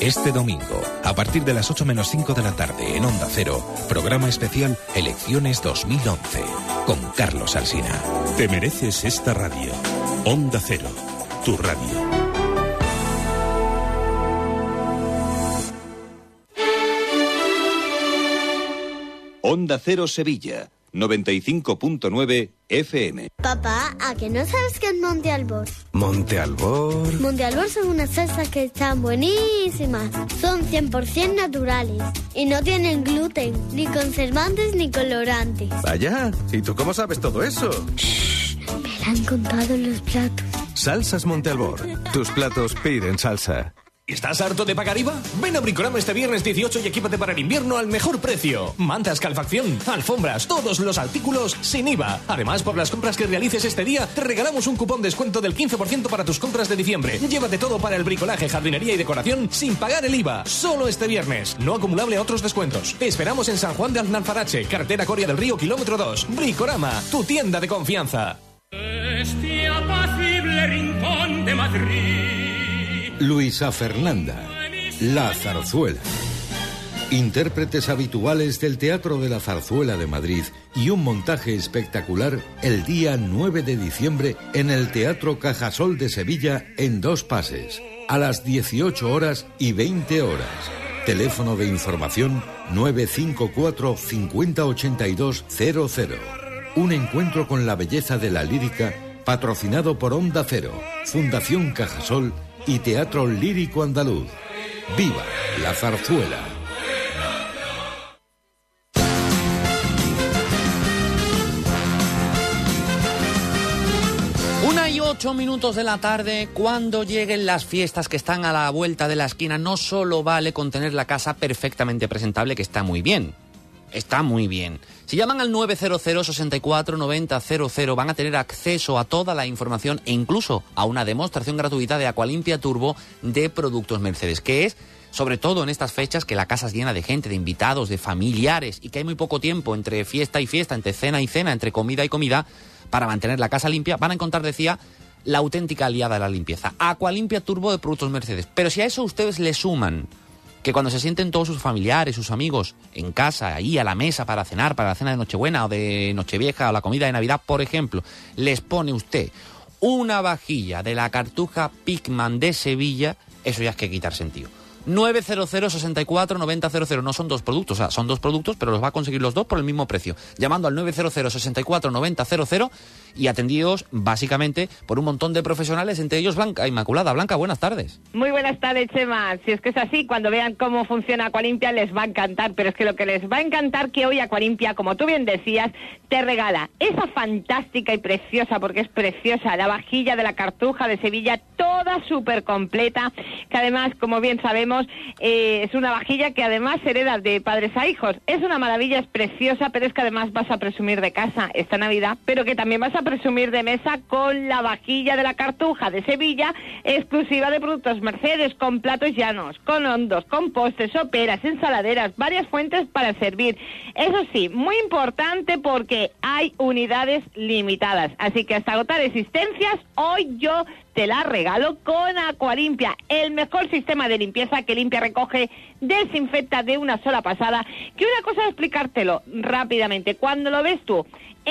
Este domingo, a partir de las 8 menos 5 de la tarde en Onda Cero, programa especial Elecciones 2011 con Carlos Alsina. Te mereces esta radio. Onda Cero, tu radio. Onda Cero Sevilla, 95.9 FM. Papá, ¿a que no sabes qué es Monte Albor? Monte Albor. Monte Albor son unas salsas que están buenísimas. Son 100% naturales y no tienen gluten, ni conservantes ni colorantes. Vaya, ¿y tú cómo sabes todo eso? me lo han contado los platos. Salsas Monte Albor. Tus platos piden salsa. ¿Estás harto de pagar IVA? Ven a Bricorama este viernes 18 y equípate para el invierno al mejor precio. Mantas, calefacción, alfombras, todos los artículos sin IVA. Además, por las compras que realices este día, te regalamos un cupón descuento del 15% para tus compras de diciembre. Llévate todo para el bricolaje, jardinería y decoración sin pagar el IVA. Solo este viernes. No acumulable a otros descuentos. Te esperamos en San Juan de Alnalfarache, carretera Coria del Río, kilómetro 2. Bricorama, tu tienda de confianza. Este apacible rincón de Madrid Luisa Fernanda, La Zarzuela. Intérpretes habituales del Teatro de la Zarzuela de Madrid y un montaje espectacular el día 9 de diciembre en el Teatro Cajasol de Sevilla en dos pases, a las 18 horas y 20 horas. Teléfono de información 954 508200. Un encuentro con la belleza de la lírica patrocinado por Onda Cero, Fundación Cajasol y Teatro Lírico Andaluz. ¡Viva la zarzuela! Una y ocho minutos de la tarde, cuando lleguen las fiestas que están a la vuelta de la esquina, no solo vale con tener la casa perfectamente presentable, que está muy bien, está muy bien. Si llaman al 900 64 90 00 van a tener acceso a toda la información e incluso a una demostración gratuita de Aqualimpia Turbo de productos Mercedes, que es sobre todo en estas fechas que la casa es llena de gente, de invitados, de familiares y que hay muy poco tiempo entre fiesta y fiesta, entre cena y cena, entre comida y comida, para mantener la casa limpia, van a encontrar, decía, la auténtica aliada de la limpieza. Aqualimpia Turbo de productos Mercedes. Pero si a eso ustedes le suman que cuando se sienten todos sus familiares, sus amigos en casa, ahí a la mesa para cenar, para la cena de Nochebuena o de Nochevieja o la comida de Navidad, por ejemplo, les pone usted una vajilla de la cartuja Pigman de Sevilla, eso ya es que quitar sentido. 900 64 9000. No son dos productos, o sea, son dos productos, pero los va a conseguir los dos por el mismo precio. Llamando al 900 64 9000 y atendidos básicamente por un montón de profesionales, entre ellos Blanca Inmaculada. Blanca, buenas tardes. Muy buenas tardes, Chema. Si es que es así, cuando vean cómo funciona Aqualimpia les va a encantar, pero es que lo que les va a encantar que hoy Aqualimpia, como tú bien decías, te regala esa fantástica y preciosa, porque es preciosa, la vajilla de la Cartuja de Sevilla, toda súper completa, que además, como bien sabemos, eh, es una vajilla que además hereda de padres a hijos. Es una maravilla, es preciosa, pero es que además vas a presumir de casa esta Navidad, pero que también vas a presumir de mesa con la vajilla de la Cartuja de Sevilla, exclusiva de productos Mercedes, con platos llanos, con hondos, con postres, soperas, ensaladeras, varias fuentes para servir. Eso sí, muy importante porque hay unidades limitadas. Así que hasta agotar existencias, hoy yo te la regalo con Aqualimpia, el mejor sistema de limpieza que limpia, recoge, desinfecta de una sola pasada. Que una cosa explicártelo rápidamente. Cuando lo ves tú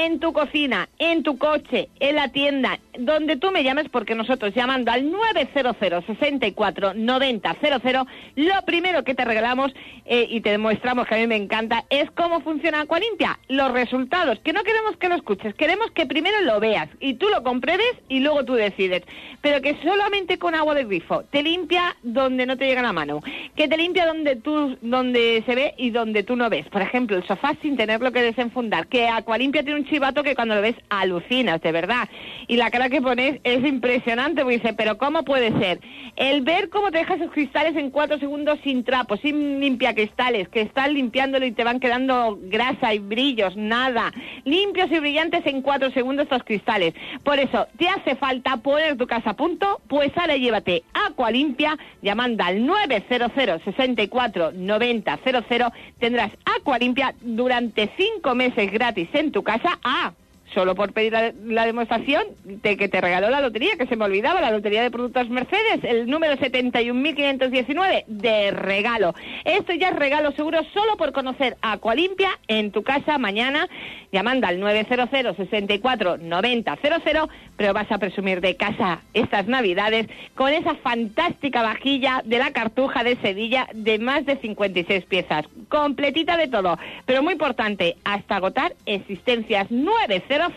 en tu cocina, en tu coche, en la tienda, donde tú me llames, porque nosotros llamando al 900 64 90 00, lo primero que te regalamos eh, y te demostramos que a mí me encanta es cómo funciona Aqualimpia, los resultados, que no queremos que lo escuches, queremos que primero lo veas y tú lo compruebes y luego tú decides, pero que solamente con agua de grifo te limpia donde no te llega la mano, que te limpia donde tú donde se ve y donde tú no ves, por ejemplo, el sofá sin tenerlo que desenfundar, que Aqualimpia tiene un chivato que cuando lo ves alucinas, de verdad, y la cara que pones es impresionante, porque dice, pero ¿cómo puede ser? El ver cómo te dejas esos cristales en cuatro segundos sin trapo, sin limpia cristales, que estás limpiándolo y te van quedando grasa y brillos, nada. Limpios y brillantes en cuatro segundos estos cristales. Por eso, ¿te hace falta poner tu casa punto? Pues ahora llévate Aqua Limpia, llamando al 900 64 90 00. Tendrás Aqua Limpia durante cinco meses gratis en tu casa. Ah, solo por pedir la, demostración de que te regaló la lotería, que se me olvidaba, la lotería de productos Mercedes, el número 71.519 de regalo. Esto ya es regalo seguro solo por conocer Aqualimpia en tu casa mañana, llamando al 900 64 90 00, pero vas a presumir de casa estas navidades con esa fantástica vajilla de la Cartuja de Sevilla de más de 56 piezas, completita de todo, pero muy importante, hasta agotar existencias 900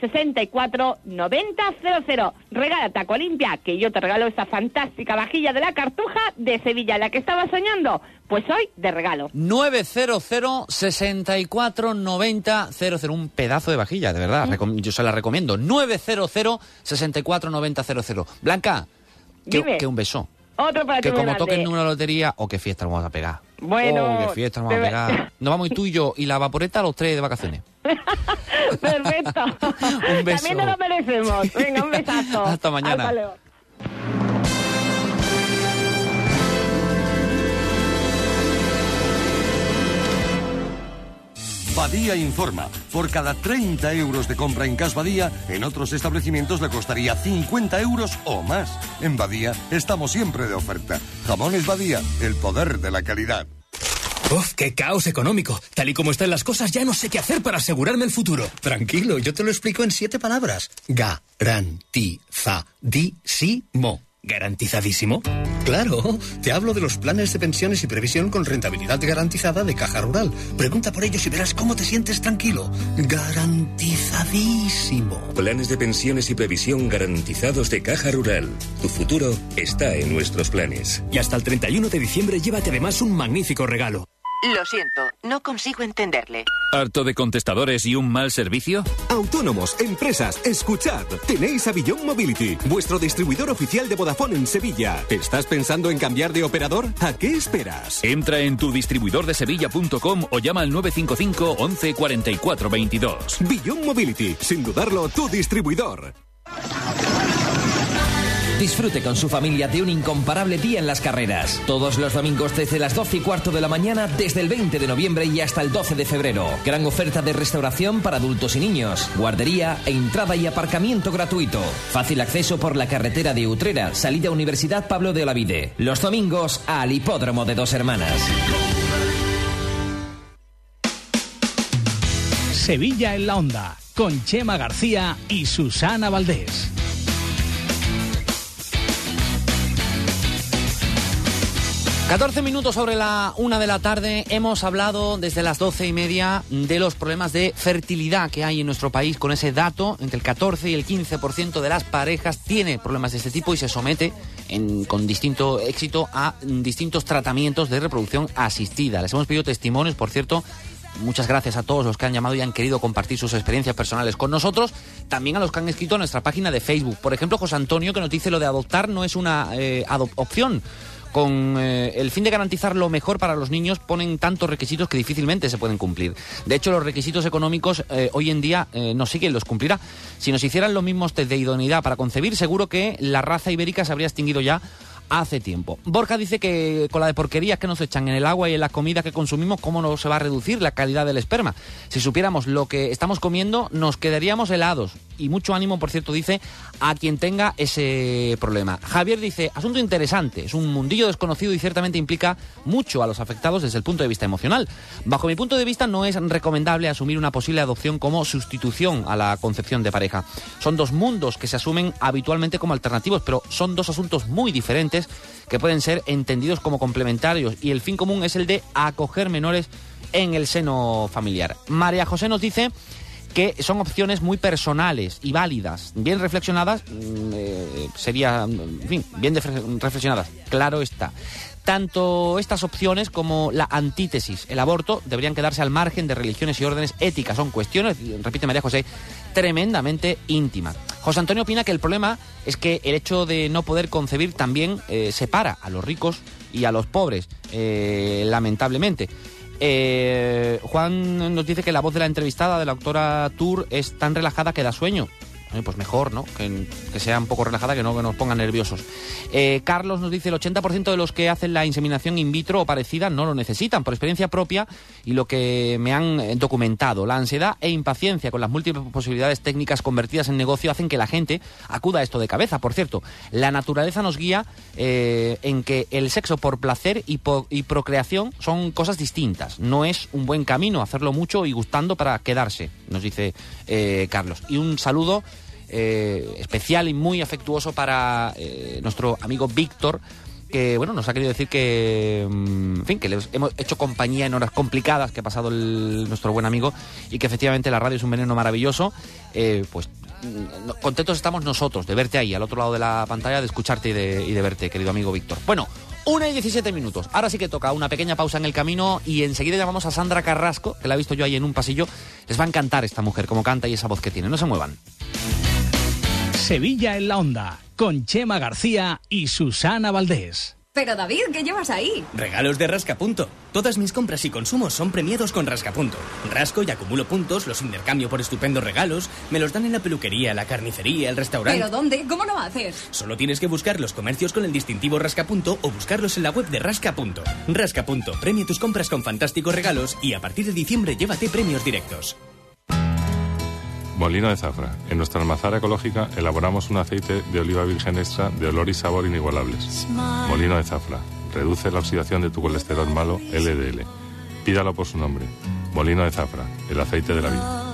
64 90 00. Regálate a Colimpia, que yo te regalo esa fantástica vajilla de la Cartuja de Sevilla, la que estaba soñando. Pues hoy de regalo. 900 64 90 00. Un pedazo de vajilla, de verdad. Yo se la recomiendo. 900 64 90 00. Blanca, que, que un beso. Otro para que como toques una lotería, o qué fiesta nos vamos a pegar. Bueno, oh, qué fiesta nos vamos a pegar. Nos vamos tú y yo y la vaporeta los tres de vacaciones. Perfecto. un beso. También nos lo merecemos. Venga, un besazo. Hasta mañana. Hasta luego. Badía informa. Por cada 30 euros de compra en Cas Badía, en otros establecimientos le costaría 50 euros o más. En Badía estamos siempre de oferta. Jamones Badía, el poder de la calidad. Uf, qué caos económico. Tal y como están las cosas, ya no sé qué hacer para asegurarme el futuro. Tranquilo, yo te lo explico en siete palabras. Garantizadísimo. ¿Garantizadísimo? Claro, te hablo de los planes de pensiones y previsión con rentabilidad garantizada de Caja Rural. Pregunta por ellos y verás cómo te sientes tranquilo. Garantizadísimo. Planes de pensiones y previsión garantizados de Caja Rural. Tu futuro está en nuestros planes. Y hasta el 31 de diciembre llévate además un magnífico regalo. Lo siento, no consigo entenderle. ¿Harto de contestadores y un mal servicio? Autónomos, empresas, escuchad. Tenéis a Beyond Mobility, vuestro distribuidor oficial de Vodafone en Sevilla. ¿Estás pensando en cambiar de operador? ¿A qué esperas? Entra en tu distribuidor de sevilla.com o llama al 955 11 44 22. Beyond Mobility, sin dudarlo, tu distribuidor. Disfrute con su familia de un incomparable día en las carreras. Todos los domingos desde las 12 y cuarto de la mañana, desde el 20 de noviembre y hasta el 12 de febrero. Gran oferta de restauración para adultos y niños, guardería, entrada y aparcamiento gratuito. Fácil acceso por la carretera de Utrera, salida Universidad Pablo de Olavide. Los domingos al Hipódromo de Dos Hermanas. Sevilla en la Onda, con Chema García y Susana Valdés. 14 minutos sobre la una de la tarde. Hemos hablado desde las doce y media de los problemas de fertilidad que hay en nuestro país con ese dato entre el 14 y el 15% de las parejas tiene problemas de este tipo y se somete con distinto éxito a distintos tratamientos de reproducción asistida. Les hemos pedido testimonios, por cierto, Muchas gracias a todos los que han llamado y han querido compartir sus experiencias personales con nosotros, también a los que han escrito a nuestra página de Facebook. Por ejemplo, José Antonio, que nos dice lo de adoptar no es una eh, opción Con eh, el fin de garantizar lo mejor para los niños, ponen tantos requisitos que difícilmente se pueden cumplir. De hecho, los requisitos económicos eh, hoy en día eh, no siguen, los cumplirá. Si nos hicieran los mismos test de idoneidad para concebir, seguro que la raza ibérica se habría extinguido ya hace tiempo. Borja dice que con la de porquerías que nos echan en el agua y en las comidas que consumimos, ¿cómo no se va a reducir la calidad del esperma? Si supiéramos lo que estamos comiendo, nos quedaríamos helados. Y mucho ánimo, por cierto, dice a quien tenga ese problema. Javier dice, asunto interesante, es un mundillo desconocido y ciertamente implica mucho a los afectados desde el punto de vista emocional. Bajo mi punto de vista, no es recomendable asumir una posible adopción como sustitución a la concepción de pareja. Son dos mundos que se asumen habitualmente como alternativos, pero son dos asuntos muy diferentes que pueden ser entendidos como complementarios y el fin común es el de acoger menores en el seno familiar. María José nos dice que son opciones muy personales y válidas, bien reflexionadas, mm, eh, sería, en fin, bien reflexionadas, claro está. Tanto estas opciones como la antítesis, el aborto, deberían quedarse al margen de religiones y órdenes éticas. Son cuestiones, repite María José, tremendamente íntimas. José Antonio opina que el problema es que el hecho de no poder concebir también eh, separa a los ricos y a los pobres, eh, lamentablemente. Eh, Juan nos dice que la voz de la entrevistada, de la doctora Tour, es tan relajada que da sueño. Eh, pues mejor, ¿no? Que, sea un poco relajada, que no que nos pongan nerviosos. Eh, Carlos nos dice el 80% de los que hacen la inseminación in vitro o parecida no lo necesitan, por experiencia propia y lo que me han eh, documentado. La ansiedad e impaciencia con las múltiples posibilidades técnicas convertidas en negocio hacen que la gente acuda a esto de cabeza. Por cierto, la naturaleza nos guía en que el sexo por placer y procreación son cosas distintas. No es un buen camino hacerlo mucho y gustando para quedarse, nos dice Carlos. Y un saludo eh, especial y muy afectuoso para eh, nuestro amigo Víctor que bueno nos ha querido decir que mm, en fin que les hemos hecho compañía en horas complicadas que ha pasado nuestro buen amigo y que efectivamente la radio es un veneno maravilloso eh, pues mm, contentos estamos nosotros de verte ahí al otro lado de la pantalla de escucharte y de, y de verte querido amigo Víctor bueno una y 17 minutos. Ahora sí que toca una pequeña pausa en el camino y enseguida llamamos a Sandra Carrasco, que la he visto yo ahí en un pasillo. Les va a encantar esta mujer, como canta y esa voz que tiene. No se muevan. Sevilla en la Onda, con Chema García y Susana Valdés. Pero David, ¿qué llevas ahí? Regalos de Rascapunto. Todas mis compras y consumos son premiados con Rascapunto. Rasco y acumulo puntos, los intercambio por estupendos regalos, me los dan en la peluquería, la carnicería, el restaurante. ¿Pero dónde? ¿Cómo lo haces? Solo tienes que buscar los comercios con el distintivo Rascapunto o buscarlos en la web de Rascapunto. Rascapunto, premia tus compras con fantásticos regalos y a partir de diciembre llévate premios directos. Molino de Zafra. En nuestra almazara ecológica elaboramos un aceite de oliva virgen extra de olor y sabor inigualables. Molino de Zafra. Reduce la oxidación de tu colesterol malo LDL. Pídalo por su nombre. Molino de Zafra. El aceite de la vida.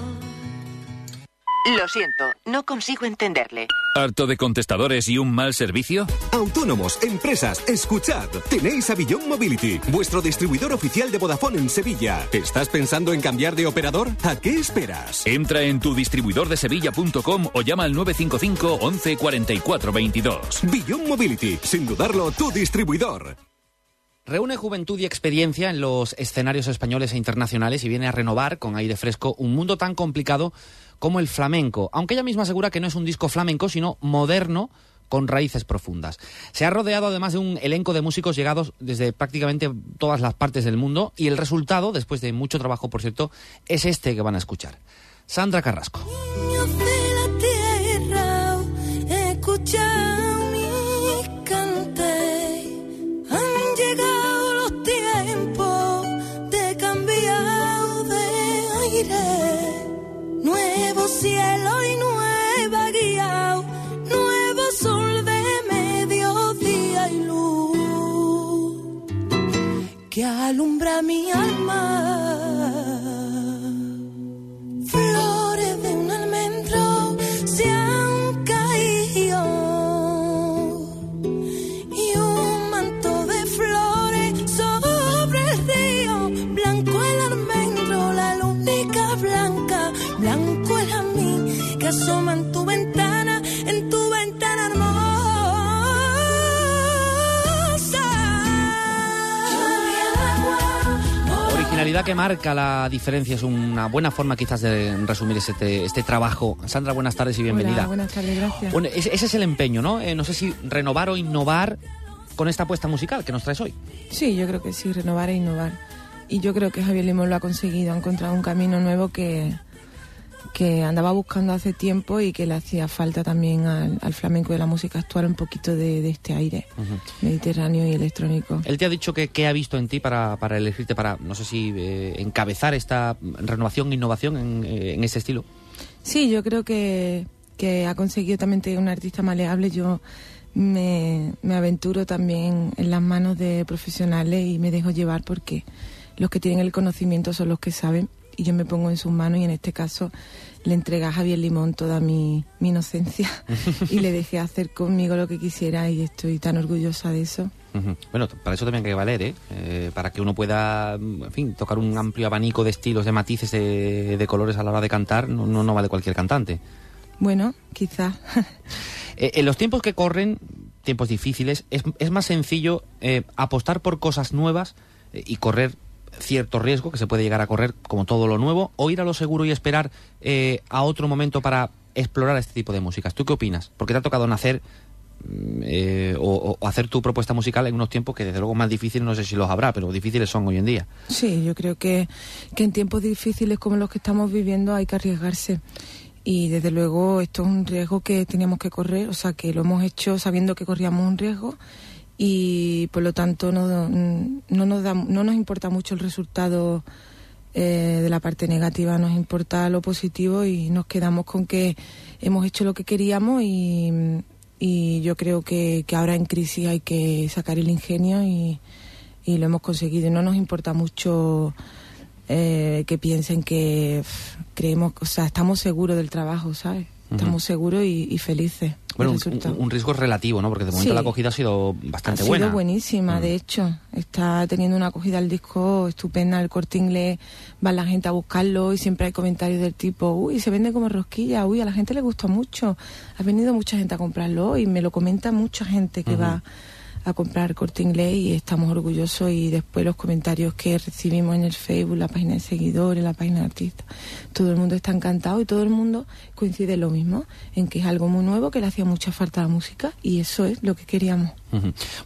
Lo siento, no consigo entenderle. ¿Harto de contestadores y un mal servicio? Autónomos, empresas, escuchad. Tenéis a Beyond Mobility, vuestro distribuidor oficial de Vodafone en Sevilla. ¿Estás pensando en cambiar de operador? ¿A qué esperas? Entra en tu distribuidor de sevilla.com o llama al 955 11 44 22. Beyond Mobility, sin dudarlo, tu distribuidor. Reúne juventud y experiencia en los escenarios españoles e internacionales y viene a renovar con aire fresco un mundo tan complicado como el flamenco, aunque ella misma asegura que no es un disco flamenco, sino moderno con raíces profundas. Se ha rodeado además de un elenco de músicos llegados desde prácticamente todas las partes del mundo y el resultado, después de mucho trabajo, por cierto, es este que van a escuchar. Sandra Carrasco. Que alumbra mi alma. Que marca la diferencia es una buena forma quizás de resumir este, este trabajo. Sandra, buenas tardes y bienvenida. buenas tardes, gracias. Bueno, ese, es el empeño, ¿no? Eh, no sé si renovar o innovar con esta apuesta musical que nos traes hoy. Sí, yo creo que sí, renovar e innovar. Y yo creo que Javier Limón lo ha conseguido, ha encontrado un camino nuevo que, que andaba buscando hace tiempo y que le hacía falta también al, al flamenco y a la música actual un poquito de, de este aire mediterráneo y electrónico. Él te ha dicho que qué ha visto en ti para, para elegirte para, no sé si eh, encabezar esta renovación e innovación en, eh, en ese estilo. Sí, yo creo que, que ha conseguido también tener un artista maleable. Yo me, me aventuro también en las manos de profesionales y me dejo llevar porque los que tienen el conocimiento son los que saben y yo me pongo en sus manos y en este caso le entregué a Javier Limón toda mi, mi inocencia y le dejé hacer conmigo lo que quisiera y estoy tan orgullosa de eso. Bueno, para eso también hay que valer, ¿eh? Eh, Para que uno pueda, en fin, tocar un amplio abanico de estilos, de matices, de, de colores a la hora de cantar, no, no, no vale cualquier cantante. Bueno, quizás. Eh, en los tiempos que corren, tiempos difíciles, es, es más sencillo eh, apostar por cosas nuevas eh, y correr cierto riesgo que se puede llegar a correr como todo lo nuevo o ir a lo seguro y esperar eh, a otro momento para explorar este tipo de músicas. ¿Tú qué opinas? Porque te ha tocado nacer mm, eh, o, o hacer tu propuesta musical en unos tiempos que desde luego más difíciles, no sé si los habrá, pero difíciles son hoy en día. Sí, yo creo que, que en tiempos difíciles como los que estamos viviendo hay que arriesgarse. Y desde luego esto es un riesgo que teníamos que correr, o sea que lo hemos hecho sabiendo que corríamos un riesgo y por lo tanto no, no, nos, da, no nos importa mucho el resultado eh, de la parte negativa, nos importa lo positivo y nos quedamos con que hemos hecho lo que queríamos y, y yo creo que, que ahora en crisis hay que sacar el ingenio y, y lo hemos conseguido. No nos importa mucho eh, que piensen que pff, creemos, o sea, estamos seguros del trabajo, ¿sabes? Estamos seguros y, y felices. Bueno, un, riesgo relativo, ¿no? Porque de momento Sí. la acogida ha sido bastante ha sido buena. buenísima, Mm. de hecho. Está teniendo una acogida al disco estupenda. El corte inglés va la gente a buscarlo y siempre hay comentarios del tipo, uy, se vende como rosquilla, uy, a la gente le gusta mucho. Ha venido mucha gente a comprarlo y me lo comenta mucha gente que va a comprar corte inglés y estamos orgullosos y después los comentarios que recibimos en el Facebook, la página de seguidores, la página de artistas, todo el mundo está encantado y todo el mundo coincide en lo mismo, en que es algo muy nuevo, que le hacía mucha falta a la música y eso es lo que queríamos.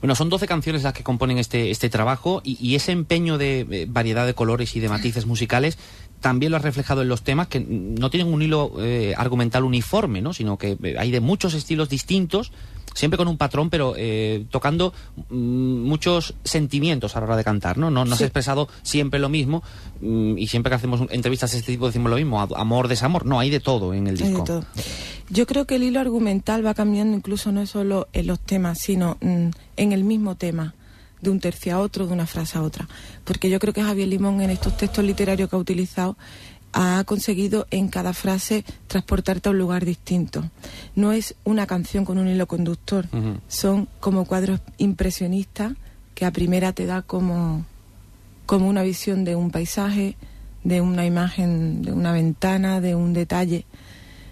Bueno, son 12 canciones las que componen este, este trabajo y, y ese empeño de eh, variedad de colores y de matices musicales también lo has reflejado en los temas que no tienen un hilo eh, argumental uniforme, ¿no? sino que eh, hay de muchos estilos distintos, siempre con un patrón, pero eh, tocando mm, muchos sentimientos a la hora de cantar. No, no, no has Sí. expresado siempre lo mismo mm, y siempre que hacemos entrevistas de este tipo decimos lo mismo, amor, desamor. No, hay de todo en el disco. todo. Yo creo que el hilo argumental va cambiando incluso no solo en los temas, sino mm, en el mismo tema, de un tercio a otro, de una frase a otra. Porque yo creo que Javier Limón en estos textos literarios que ha utilizado ha conseguido en cada frase transportarte a un lugar distinto. No es una canción con un hilo conductor, son como cuadros impresionistas que a primera te da como, como una visión de un paisaje, de una imagen, de una ventana, de un detalle.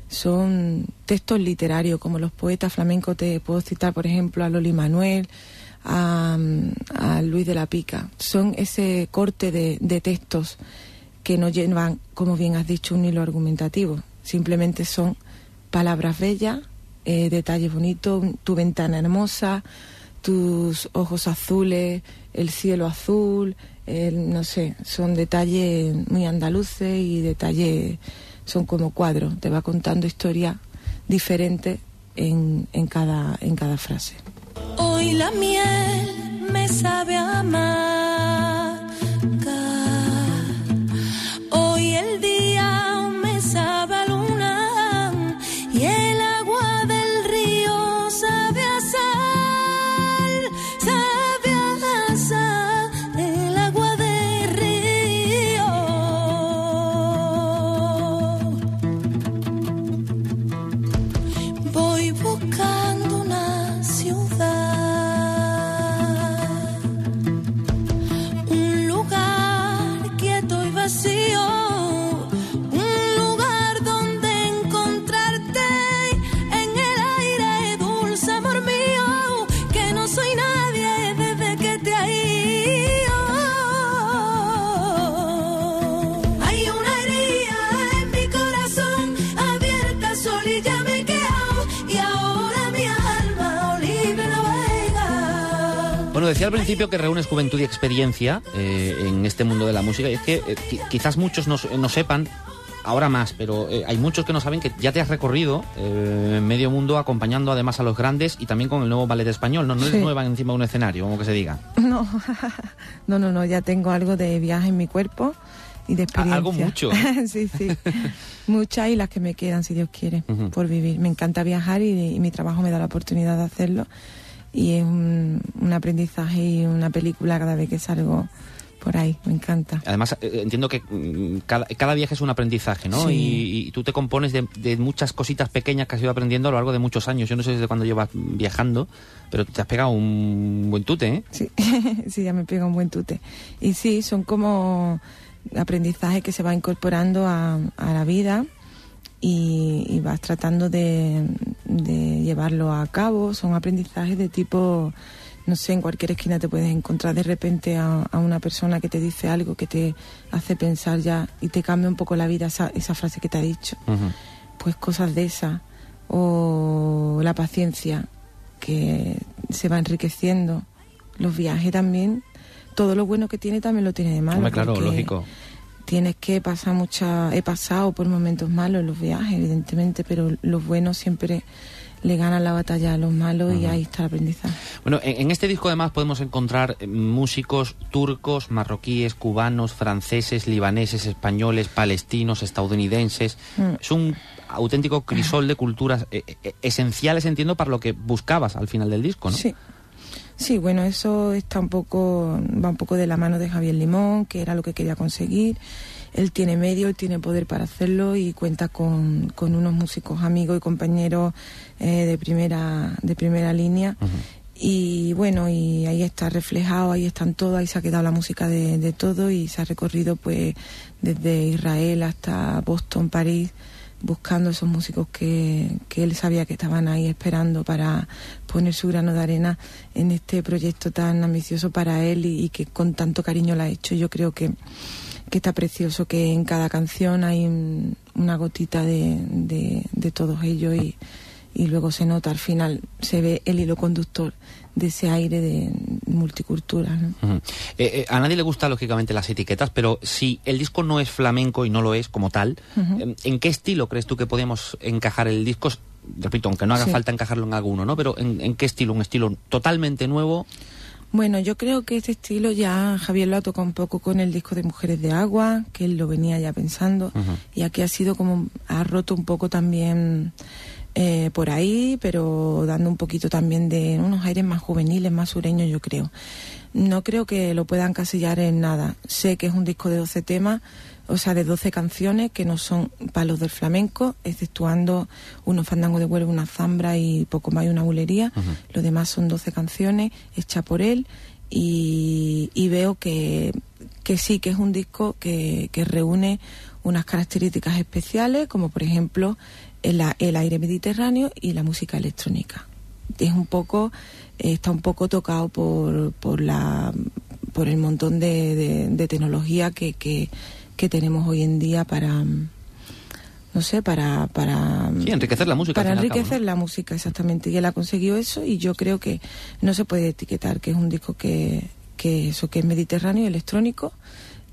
Son textos literarios, como los poetas flamencos, te puedo citar, por ejemplo, a Loli Manuel, a, a Luis de la Pica. Son ese corte de, de textos que no llevan, como bien has dicho, un hilo argumentativo. Simplemente son palabras bellas, eh, detalles bonitos, tu ventana hermosa, tus ojos azules, el cielo azul, no sé, son detalles muy andaluces y detalles, son como cuadros, te va contando historias diferentes en, en, cada, en cada frase. Hoy la miel me sabe a al principio que reúnes juventud y experiencia eh, en este mundo de la música y es que eh, qui- quizás muchos no, no sepan, ahora más, pero eh, hay muchos que no saben que ya te has recorrido eh, medio mundo acompañando además a los grandes y también con el nuevo ballet español, no, no Sí. nueva encima de un escenario, como que se diga. No, no, no, no, ya tengo algo de viaje en mi cuerpo y de experiencia. algo mucho. sí, sí. Muchas y las que me quedan, si Dios quiere, Ujú. por vivir. Me encanta viajar y, y mi trabajo me da la oportunidad de hacerlo. Y es un, un aprendizaje y una película cada vez que salgo por ahí. Me encanta. Además, eh, entiendo que mm, cada, cada viaje es un aprendizaje, ¿no? Sí. Y, y tú te compones de, de muchas cositas pequeñas que has ido aprendiendo a lo largo de muchos años. Yo no sé desde cuándo llevas viajando, pero te has pegado un buen tute, ¿eh? Sí, sí, ya me pega un buen tute. Y sí, son como aprendizaje que se va incorporando a, a la vida y, y vas tratando de, de llevarlo a cabo. Son aprendizajes de tipo, no sé, en cualquier esquina te puedes encontrar de repente a, a una persona que te dice algo que te hace pensar ya y te cambia un poco la vida esa, esa frase que te ha dicho. Pues cosas de esas. O la paciencia que se va enriqueciendo. Los viajes también, todo lo bueno que tiene también lo tiene de malo. Hombre, claro, lógico. Tienes que pasar mucha... He pasado por momentos malos en los viajes, evidentemente, pero los buenos siempre le ganan la batalla a los malos y ahí está el aprendizaje. Bueno, en, en este disco además podemos encontrar eh, músicos turcos, marroquíes, cubanos, franceses, libaneses, españoles, palestinos, estadounidenses. Mm. Es un auténtico crisol de culturas eh, eh, esenciales, entiendo, para lo que buscabas al final del disco, ¿no? Sí. Sí, bueno, eso está un poco, va un poco de la mano de Javier Limón, que era lo que quería conseguir. Él tiene medio, él tiene poder para hacerlo y cuenta con, con unos músicos amigos y compañeros eh, de primera de primera línea. Y bueno, y ahí está reflejado, ahí están todos, ahí se ha quedado la música de, de todo y se ha recorrido pues desde Israel hasta Boston, París, buscando esos músicos que, que él sabía que estaban ahí esperando para poner su grano de arena en este proyecto tan ambicioso para él y, que con tanto cariño lo ha hecho. Yo creo que, que está precioso que en cada canción hay un- una gotita de, de, de todos ellos y, y luego se nota al final, se ve el hilo conductor de ese aire de multicultura. ¿no? Eh, eh, a nadie le gustan, lógicamente, las etiquetas, pero si el disco no es flamenco y no lo es como tal, em, ¿en qué estilo crees tú que podemos encajar el disco? Repito, aunque no haga Sí. falta encajarlo en alguno, ¿no? Pero ¿en, en qué estilo? ¿Un estilo totalmente nuevo? Bueno, yo creo que este estilo ya Javier lo ha tocado un poco con el disco de Mujeres de Agua, que él lo venía ya pensando, y aquí ha sido como, ha roto un poco también eh, por ahí, pero dando un poquito también de unos aires más juveniles, más sureños, yo creo. No creo que lo puedan casillar en nada. Sé que es un disco de 12 temas, o sea, de 12 canciones que no son palos del flamenco, exceptuando unos fandangos de Huelva, una zambra y poco más y una bulería. Lo demás son 12 canciones hechas por él y, y veo que, que sí, que es un disco que, que reúne unas características especiales, como por ejemplo el, el aire mediterráneo y la música electrónica. Es un poco, eh, está un poco tocado por, por la por el montón de, de- de tecnología que, que, que tenemos hoy en día para no sé, para, para Sí, enriquecer la música, Para cabo, enriquecer la música, exactamente. Y él ha conseguido eso y yo creo que no se puede etiquetar que es un disco que, que eso, que es mediterráneo y electrónico,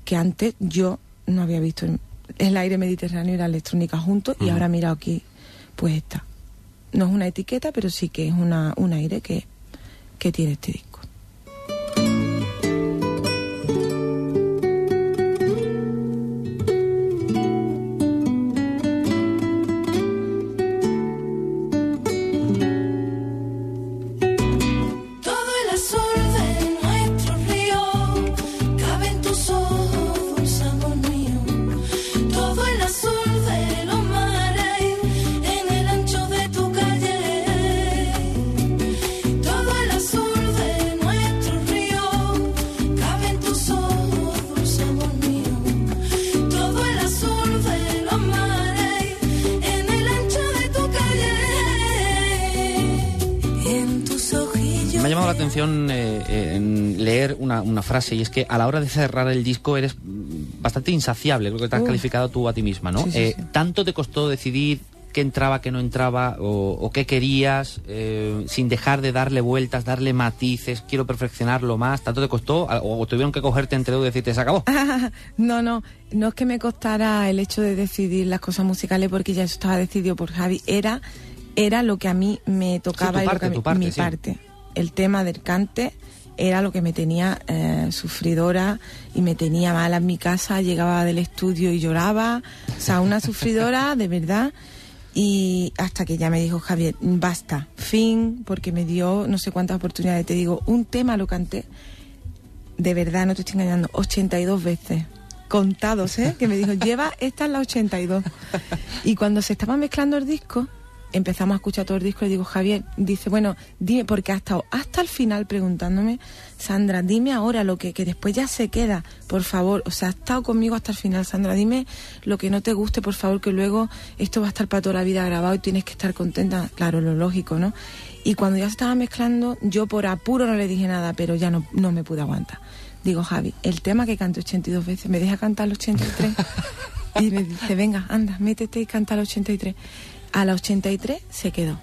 que antes yo no había visto en- el aire mediterráneo y la electrónica juntos y ahora mira aquí, pues está. No es una etiqueta, pero sí que es una, un aire que, que tiene este disco. Atención eh, eh, en leer una, una frase y es que a la hora de cerrar el disco eres bastante insaciable, creo que te has calificado tú a ti misma, ¿no? Sí, sí, Eh, sí. ¿Tanto te costó decidir qué entraba, qué no entraba, o, o qué querías, eh, sin dejar de darle vueltas, darle matices, quiero perfeccionarlo más. ¿Tanto te costó? ¿O tuvieron que cogerte entre dos y decirte, se acabó? no, no, no es que me costara el hecho de decidir las cosas musicales porque ya eso estaba decidido por Javi. Era, era lo que a mí me tocaba tu y lo parte, que a mí- tu parte, mi sí. parte. El tema del cante era lo que me tenía eh, sufridora y me tenía mala en mi casa. Llegaba del estudio y lloraba. O sea, una sufridora de verdad. Y hasta que ya me dijo Javier, basta, fin, porque me dio no sé cuántas oportunidades. Te digo, un tema lo canté de verdad, no te estoy engañando, 82 veces. Contados, ¿eh? Que me dijo, lleva, esta es la 82. Y cuando se estaba mezclando el disco, empezamos a escuchar todo el disco y digo, Javier, dice, bueno, dime, porque ha estado hasta el final preguntándome, Sandra, dime ahora lo que, que después ya se queda, por favor. O sea, ha estado conmigo hasta el final, Sandra, dime lo que no te guste, por favor, que luego esto va a estar para toda la vida grabado y tienes que estar contenta. Claro, lo lógico, ¿no? Y cuando ya se estaba mezclando, yo por apuro no le dije nada, pero ya no, no me pude aguantar. Digo, Javi, el tema que canto 82 veces, ¿me deja cantar los 83? y me dice, venga, anda, métete y canta los 83. A la 83 se quedó.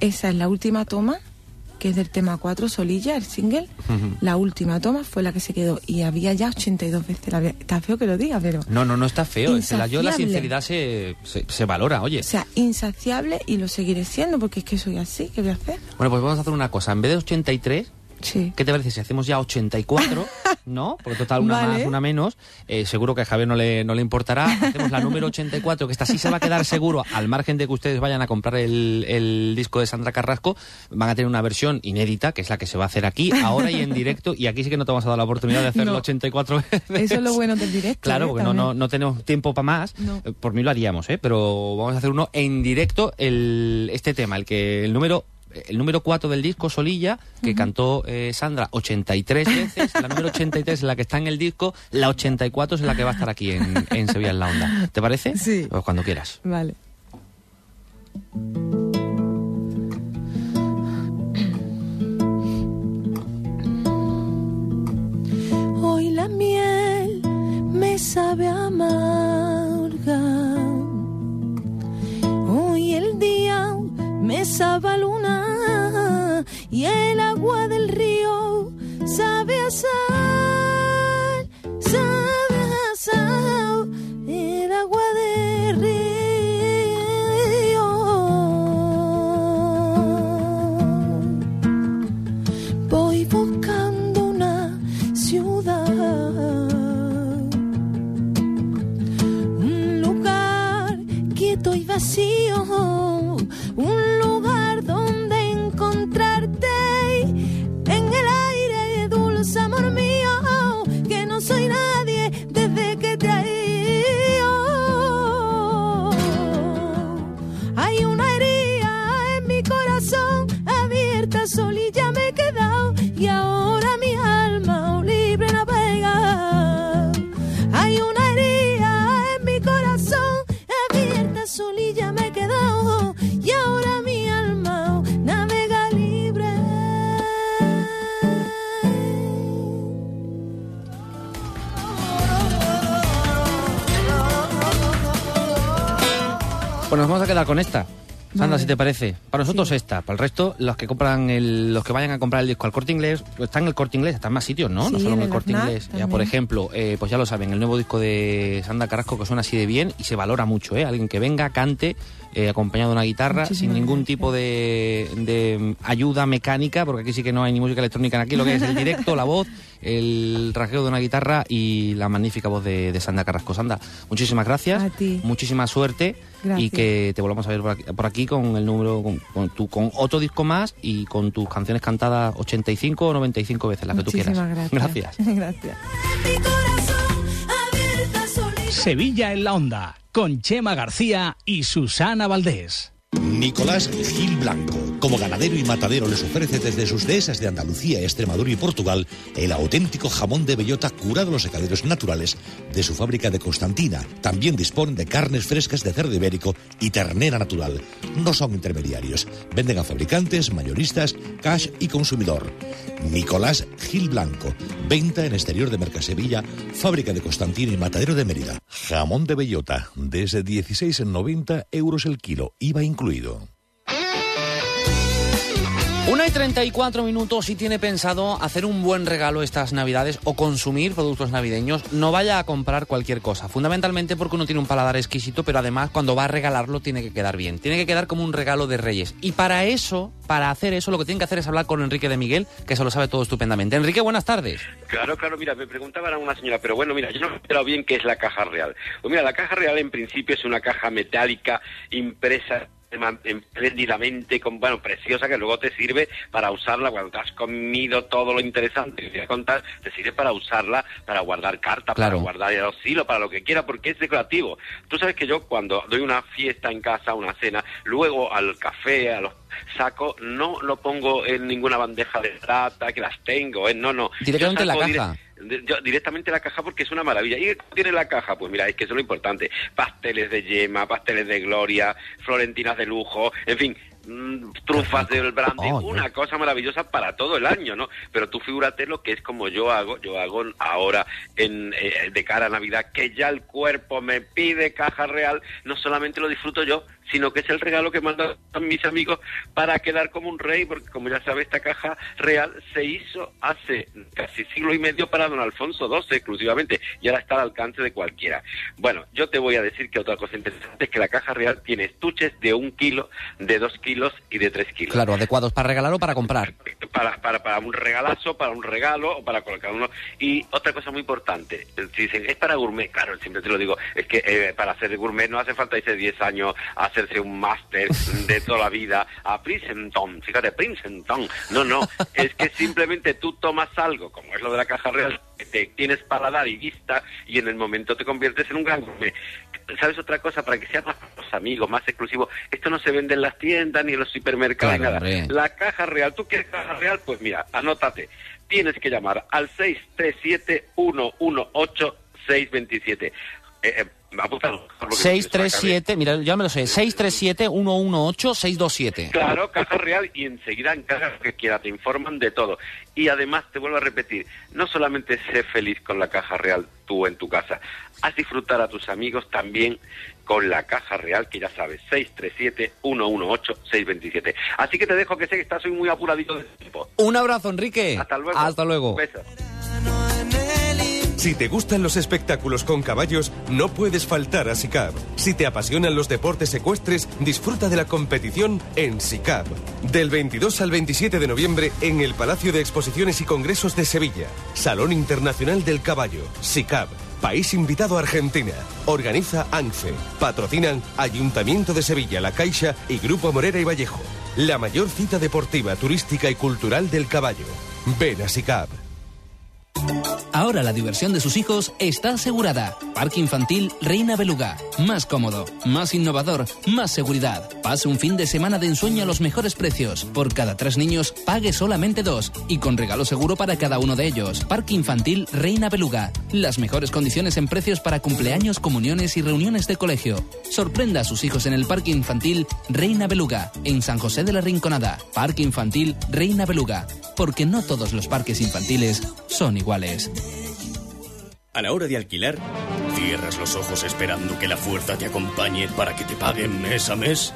Esa es la última toma, que es del tema 4, Solilla, el single. La última toma fue la que se quedó y había ya 82 veces. La Está feo que lo diga, pero... No, no, no está feo. La- yo la sinceridad se, se, se valora, oye. O sea, insaciable y lo seguiré siendo porque es que soy así, ¿qué voy a hacer? Bueno, pues vamos a hacer una cosa. En vez de 83, ¿qué te parece si hacemos ya 84? ¿No? Porque total, una Vale. más, una menos. Eh, seguro que a Javier no le, no le importará. Hacemos la número 84, que esta sí se va a quedar seguro, al margen de que ustedes vayan a comprar el, el disco de Sandra Carrasco. Van a tener una versión inédita, que es la que se va a hacer aquí, ahora y en directo. Y aquí sí que no te vamos a dar la oportunidad de hacerlo No. 84 veces. Eso es lo bueno del directo. Claro, ¿eh? porque no, no, no tenemos tiempo para más. Eh, Por mí lo haríamos, ¿eh? Pero vamos a hacer uno en directo, el, este tema, el que el número el número 4 del disco, Solilla, que Ujú. cantó eh, Sandra 83 veces, la número 83 es la que está en el disco, la 84 es la que va a estar aquí en, en Sevilla en la Onda. ¿Te parece? Sí. Pues cuando quieras. Vale. Hoy la miel me sabe amarga. cielo. Vamos a quedar con esta. Sandra, Vale. si te parece. Para nosotros esta. Para el resto, los que compran el, los que vayan a comprar el disco al corte inglés, pues está en el corte inglés, está en más sitios, ¿no? no Sí, solo en el el corte Aznar inglés. Ya, por ejemplo, eh, pues ya lo saben, el nuevo disco de Sandra Carrasco que suena así de bien y se valora mucho, ¿eh? Alguien que venga, cante, eh, acompañado de una guitarra, sin ningún tipo de, de ayuda mecánica, porque aquí sí que no hay ni música electrónica aquí, lo que es el directo, la voz, el rasgueo de una guitarra y la magnífica voz de, de Sandra Carrasco. Sandra, muchísimas gracias, A ti. muchísima suerte y Gracias. que te volvamos a ver por aquí, por aquí con el número, con, con tu, con otro disco más y con tus canciones cantadas 85 o 95 veces, las que tú quieras. Muchísimas gracias. Gracias. gracias. Sevilla en la onda, con Chema García y Susana Valdés. Nicolás Gil Blanco, Como ganadero y matadero les ofrece desde sus dehesas de Andalucía, Extremadura y Portugal el auténtico jamón de bellota curado en los secaderos naturales de su fábrica de Constantina. También dispone de carnes frescas de cerdo ibérico y ternera natural. No son intermediarios. Venden a fabricantes, mayoristas, cash y consumidor. Nicolás Gil Blanco. Venta en exterior de Mercasevilla, fábrica de Constantina y matadero de Mérida. Jamón de bellota, desde 16,90 euros el kilo, IVA incluido. Una y 34 minutos si tiene pensado hacer un buen regalo estas navidades o consumir productos navideños, no vaya a comprar cualquier cosa. Fundamentalmente porque uno tiene un paladar exquisito, pero además cuando va a regalarlo tiene que quedar bien. Tiene que quedar como un regalo de reyes. Y para eso, para hacer eso, lo que tienen que hacer es hablar con Enrique de Miguel, que se lo sabe todo estupendamente. Enrique, buenas tardes. Claro, claro, mira, me preguntaba una señora, pero bueno, mira, yo no he enterado bien qué es la caja real. Pues mira, la caja real en principio es una caja metálica impresa espléndidamente, con, bueno, preciosa, que luego te sirve para usarla cuando te has comido todo lo interesante que te voy a contar, te sirve para usarla, para guardar cartas, Claro. para guardar el oscilo, para lo que quiera, porque es decorativo. Tú sabes que yo cuando doy una fiesta en casa, una cena, luego al café, a los saco, no lo pongo en ninguna bandeja de plata, que las tengo, ¿eh? no, no. Directamente en la caja. Yo- directamente en la caja porque es una maravilla. ¿Y qué tiene la caja? Pues mira, es que eso es lo importante. Pasteles de yema, pasteles de gloria, florentinas de lujo, en fin, mm, trufas del brandy, una cosa maravillosa para todo el año, ¿no? Pero tú figúrate lo que es como yo hago, yo hago ahora en, eh, de cara a Navidad, que ya el cuerpo me pide caja real, no solamente lo disfruto yo, sino que es el regalo que mandan mis amigos para quedar como un rey, porque como ya sabes, esta caja real se hizo hace casi siglo y medio para don Alfonso XII exclusivamente, y ahora está al alcance de cualquiera. Bueno, yo te voy a decir que otra cosa interesante es que la caja real tiene estuches de un kilo, de dos kilos y de tres kilos Claro, adecuados para regalar o para comprar. para, para, para un regalazo, para un regalo o para colocar uno. Y otra cosa muy importante, si dicen, es para gourmet, claro, siempre te lo digo, es que eh, para hacer gourmet no hace falta irse 10 años a hacerse un máster de toda la vida a Princeton, fíjate, Princeton. No, no, es que simplemente tú tomas algo, como es lo de la caja real, que te tienes paladar y vista y en el momento te conviertes en un gran. ¿Sabes otra cosa? Para que sea más amigos, más exclusivo, esto no se vende en las tiendas ni en los supermercados Claro, ni nada. hombre. La caja real, ¿tú quieres caja real? Pues mira, anótate. Tienes que llamar al 637-118-627. Eh, eh, apúntalo, porque 637, mira, ya me lo sé, 637-118-627. Claro, caja real y enseguida encarga lo que quiera, te informan de todo. Y además, te vuelvo a repetir, no solamente sé feliz con la caja real tú en tu casa, haz disfrutar a tus amigos también con la caja real, que ya sabes, 637-118-627. Así que te dejo que sé que estás hoy muy apuradito de tiempo. Un abrazo, Enrique. Hasta luego. Hasta luego. Un beso. Si te gustan los espectáculos con caballos, no puedes faltar a SICAB. Si te apasionan los deportes ecuestres, disfruta de la competición en SICAB. Del 22 al 27 de noviembre en el Palacio de Exposiciones y Congresos de Sevilla. Salón Internacional del Caballo. SICAB. País invitado a Argentina. Organiza ANFE. Patrocinan Ayuntamiento de Sevilla, La Caixa y Grupo Morera y Vallejo. La mayor cita deportiva, turística y cultural del caballo. Ven a SICAB. Ahora la diversión de sus hijos está asegurada. Parque infantil Reina Beluga. Más cómodo, más innovador, más seguridad. Pase un fin de semana de ensueño a los mejores precios. Por cada tres niños, pague solamente dos. Y con regalo seguro para cada uno de ellos. Parque infantil Reina Beluga. Las mejores condiciones en precios para cumpleaños, comuniones y reuniones de colegio. Sorprenda a sus hijos en el Parque Infantil Reina Beluga, en San José de la Rinconada. Parque Infantil Reina Beluga. Porque no todos los parques infantiles son iguales. A la hora de alquilar, ¿cierras los ojos esperando que la fuerza te acompañe para que te paguen mes a mes?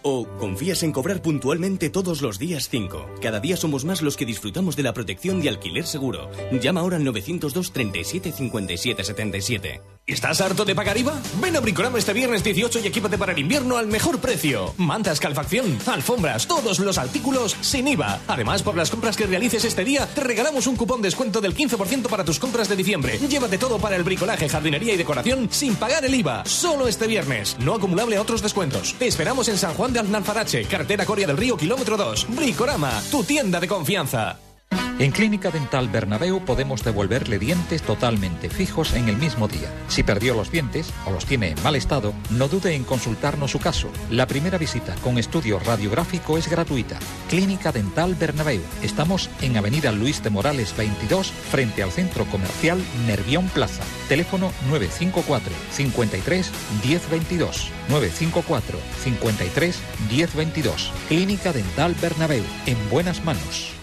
¿O confías en cobrar puntualmente todos los días 5? Cada día somos más los que disfrutamos de la protección de alquiler seguro. Llama ahora al 902 37 57 77. ¿Estás harto de pagar IVA? Ven a Bricorama este viernes 18 y equípate para el invierno al mejor precio. Mantas, calefacción, alfombras, todos los artículos sin IVA. Además, por las compras que realices este día, te regalamos un cupón descuento del 15% para tus compras de diciembre. Llévate todo para el bricolaje, jardinería y decoración sin pagar el IVA. Solo este viernes, no acumulable a otros descuentos. Te esperamos en San Juan de Alnalfarache, carretera Coria del Río, kilómetro 2. Bricorama, tu tienda de confianza. En Clínica Dental Bernabéu podemos devolverle dientes totalmente fijos en el mismo día. Si perdió los dientes o los tiene en mal estado, no dude en consultarnos su caso. La primera visita con estudio radiográfico es gratuita. Clínica Dental Bernabéu. Estamos en Avenida Luis de Morales 22, frente al Centro Comercial Nervión Plaza. Teléfono 954 53 1022. 954 53 1022. Clínica Dental Bernabéu. En buenas manos.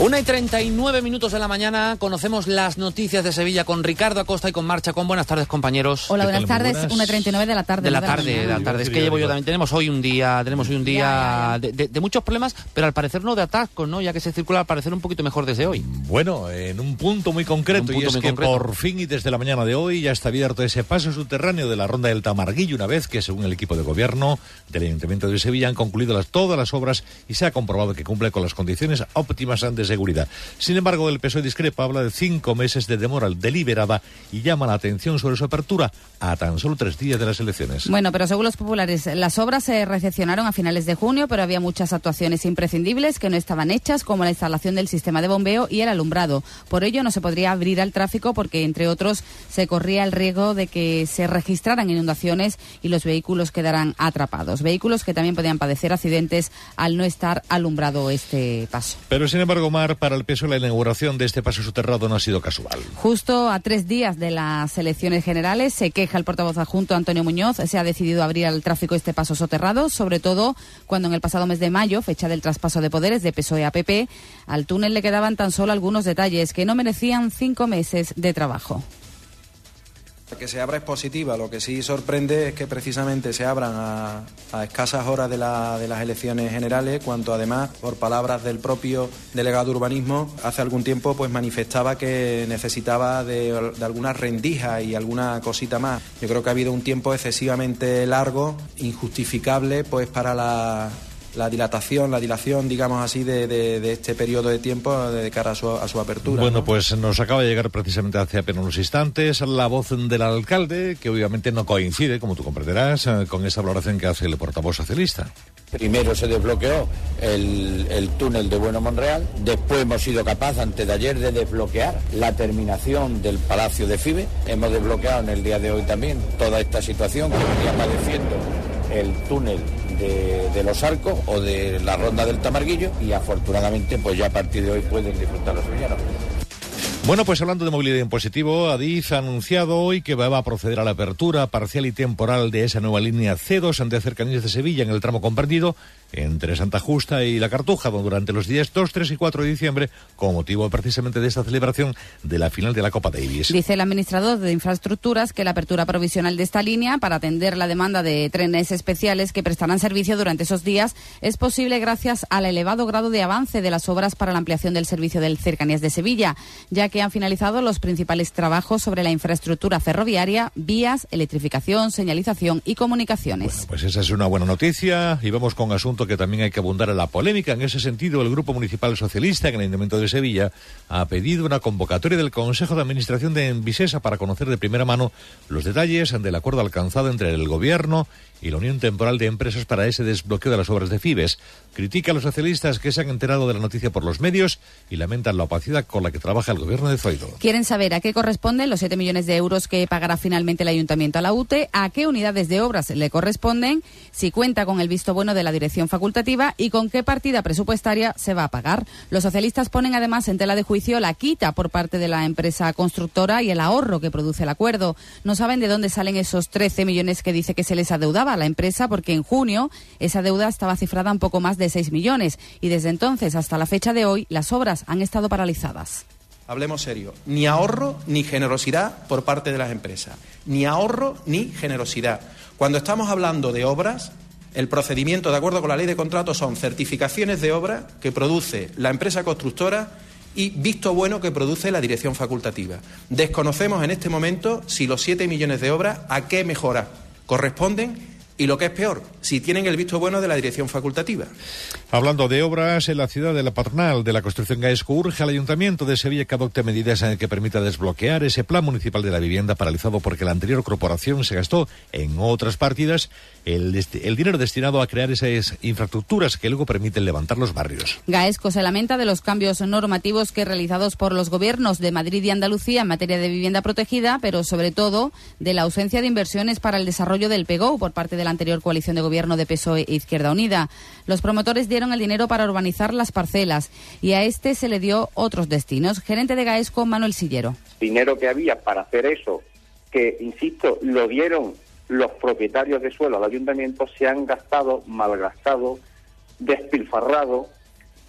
Una y 39 minutos de la mañana conocemos las noticias de Sevilla con Ricardo Acosta y con Marcha con Buenas tardes, compañeros. Hola, ¿Qué buenas tardes. buenas. 1.39 de la tarde. De la tarde, de la tarde. Es que llevo yo también. Tenemos hoy un día, tenemos hoy un día De, de- de muchos problemas, pero al parecer no de atascos, ¿no? Ya que se circula al parecer un poquito mejor desde hoy. Bueno, en un punto muy concreto, y es que concreto. por fin y desde la mañana de hoy ya está abierto ese paso subterráneo de la ronda del Tamarguillo, una vez que, según el equipo de gobierno del Ayuntamiento de Sevilla, han concluido las- todas las obras y se ha comprobado que cumple con las condiciones óptimas de seguridad. Sin embargo, el PSOE discrepa, habla de cinco meses de demora deliberada y llama la atención sobre su apertura a tan solo tres días de las elecciones. Bueno, pero según los populares, las obras se recepcionaron a finales de junio, pero había muchas actuaciones imprescindibles que no estaban hechas, como la instalación del sistema de bombeo y el alumbrado. Por ello, no se podría abrir al tráfico porque, entre otros, se corría el riesgo de que se registraran inundaciones y los vehículos quedaran atrapados. Vehículos que también podían padecer accidentes al no estar alumbrado este paso. Pero, sin embargo, Para el PSOE la inauguración de este paso soterrado no ha sido casual. Justo a tres días de las elecciones generales, se queja el portavoz adjunto Antonio Muñoz. Se ha decidido abrir al tráfico este paso soterrado, sobre todo cuando en el pasado mes de mayo, fecha del traspaso de poderes de PSOE a PP, al túnel le quedaban tan solo algunos detalles que no merecían cinco meses de trabajo. Que se abra es positiva, lo que sí sorprende es que precisamente se abran a, a escasas horas de, la- de las elecciones generales, cuanto además, por palabras del propio delegado de urbanismo, hace algún tiempo pues manifestaba que necesitaba de, de algunas rendijas y alguna cosita más. Yo creo que ha habido un tiempo excesivamente largo, injustificable pues para la, la dilatación, la dilación, digamos así, de, de- de este periodo de tiempo de cara a su, a su apertura. Bueno, ¿no? pues nos acaba de llegar precisamente hace apenas unos instantes la voz del alcalde, que obviamente no coincide, como tú comprenderás, eh, con esa valoración que hace el portavoz socialista. Primero se desbloqueó el, el túnel de Bueno Monreal, después hemos sido capaces antes de ayer de desbloquear la terminación del Palacio de Fibe, hemos desbloqueado en el día de hoy también toda esta situación que venía padeciendo el túnel de, los arcos o de la ronda del Tamarguillo y afortunadamente pues ya a partir de hoy pueden disfrutar los sevillanos. Bueno, pues hablando de movilidad impositiva, Adif ha anunciado hoy que va a proceder a la apertura parcial y temporal de esa nueva línea C2 de cercanías de Sevilla en el tramo comprendido entre Santa Justa y La Cartuja, durante los días 2, 3 y 4 de diciembre, con motivo precisamente de esta celebración de la final de la Copa Davis. Dice el administrador de infraestructuras que la apertura provisional de esta línea para atender la demanda de trenes especiales que prestarán servicio durante esos días es posible gracias al elevado grado de avance de las obras para la ampliación del servicio del Cercanías de Sevilla, ya que han finalizado los principales trabajos sobre la infraestructura ferroviaria, vías, electrificación, señalización y comunicaciones. Pues esa es una buena noticia y vamos con asunto que también hay que abundar en la polémica. En ese sentido, el Grupo Municipal Socialista en el Ayuntamiento de Sevilla ha pedido una convocatoria del Consejo de Administración de Envisesa para conocer de primera mano los detalles del acuerdo alcanzado entre el Gobierno y la Unión Temporal de Empresas para ese desbloqueo de las obras de Fibes. Critica a los socialistas que se han enterado de la noticia por los medios y lamentan la opacidad con la que trabaja el Gobierno de Zoido. Quieren saber a qué corresponden los 7 millones de euros que pagará finalmente el ayuntamiento a la UTE, a qué unidades de obras le corresponden, si cuenta con el visto bueno de la dirección facultativa y con qué partida presupuestaria se va a pagar. Los socialistas ponen además en tela de juicio la quita por parte de la empresa constructora y el ahorro que produce el acuerdo. No saben de dónde salen esos 13 millones que dice que se les adeudaba a la empresa porque en junio esa deuda estaba cifrada en poco más de 6 millones y desde entonces hasta la fecha de hoy las obras han estado paralizadas. Hablemos serio. Ni ahorro ni generosidad por parte de las empresas. Ni ahorro ni generosidad. Cuando estamos hablando de obras, el procedimiento, de acuerdo con la ley de contratos, son certificaciones de obra que produce la empresa constructora y visto bueno que produce la dirección facultativa. Desconocemos en este momento si los 7 millones de obras a qué mejora corresponden Y lo que es peor, si tienen el visto bueno de la dirección facultativa. Hablando de obras, en la ciudad de la patronal de la construcción Gaesco urge al Ayuntamiento de Sevilla que adopte medidas en el que permita desbloquear ese plan municipal de la vivienda paralizado porque la anterior corporación se gastó en otras partidas el, el dinero destinado a crear esas infraestructuras que luego permiten levantar los barrios. Gaesco se lamenta de los cambios normativos que realizados por los gobiernos de Madrid y Andalucía en materia de vivienda protegida, pero sobre todo de la ausencia de inversiones para el desarrollo del PEGO por parte de la anterior coalición de gobierno de PSOE e Izquierda Unida. Los promotores dieron el dinero para urbanizar las parcelas y a este se le dio otros destinos. Gerente de Gaesco, Manuel Sillero. dinero que había para hacer eso, que, insisto, lo dieron los propietarios de suelo al ayuntamiento, se han gastado, malgastado, despilfarrado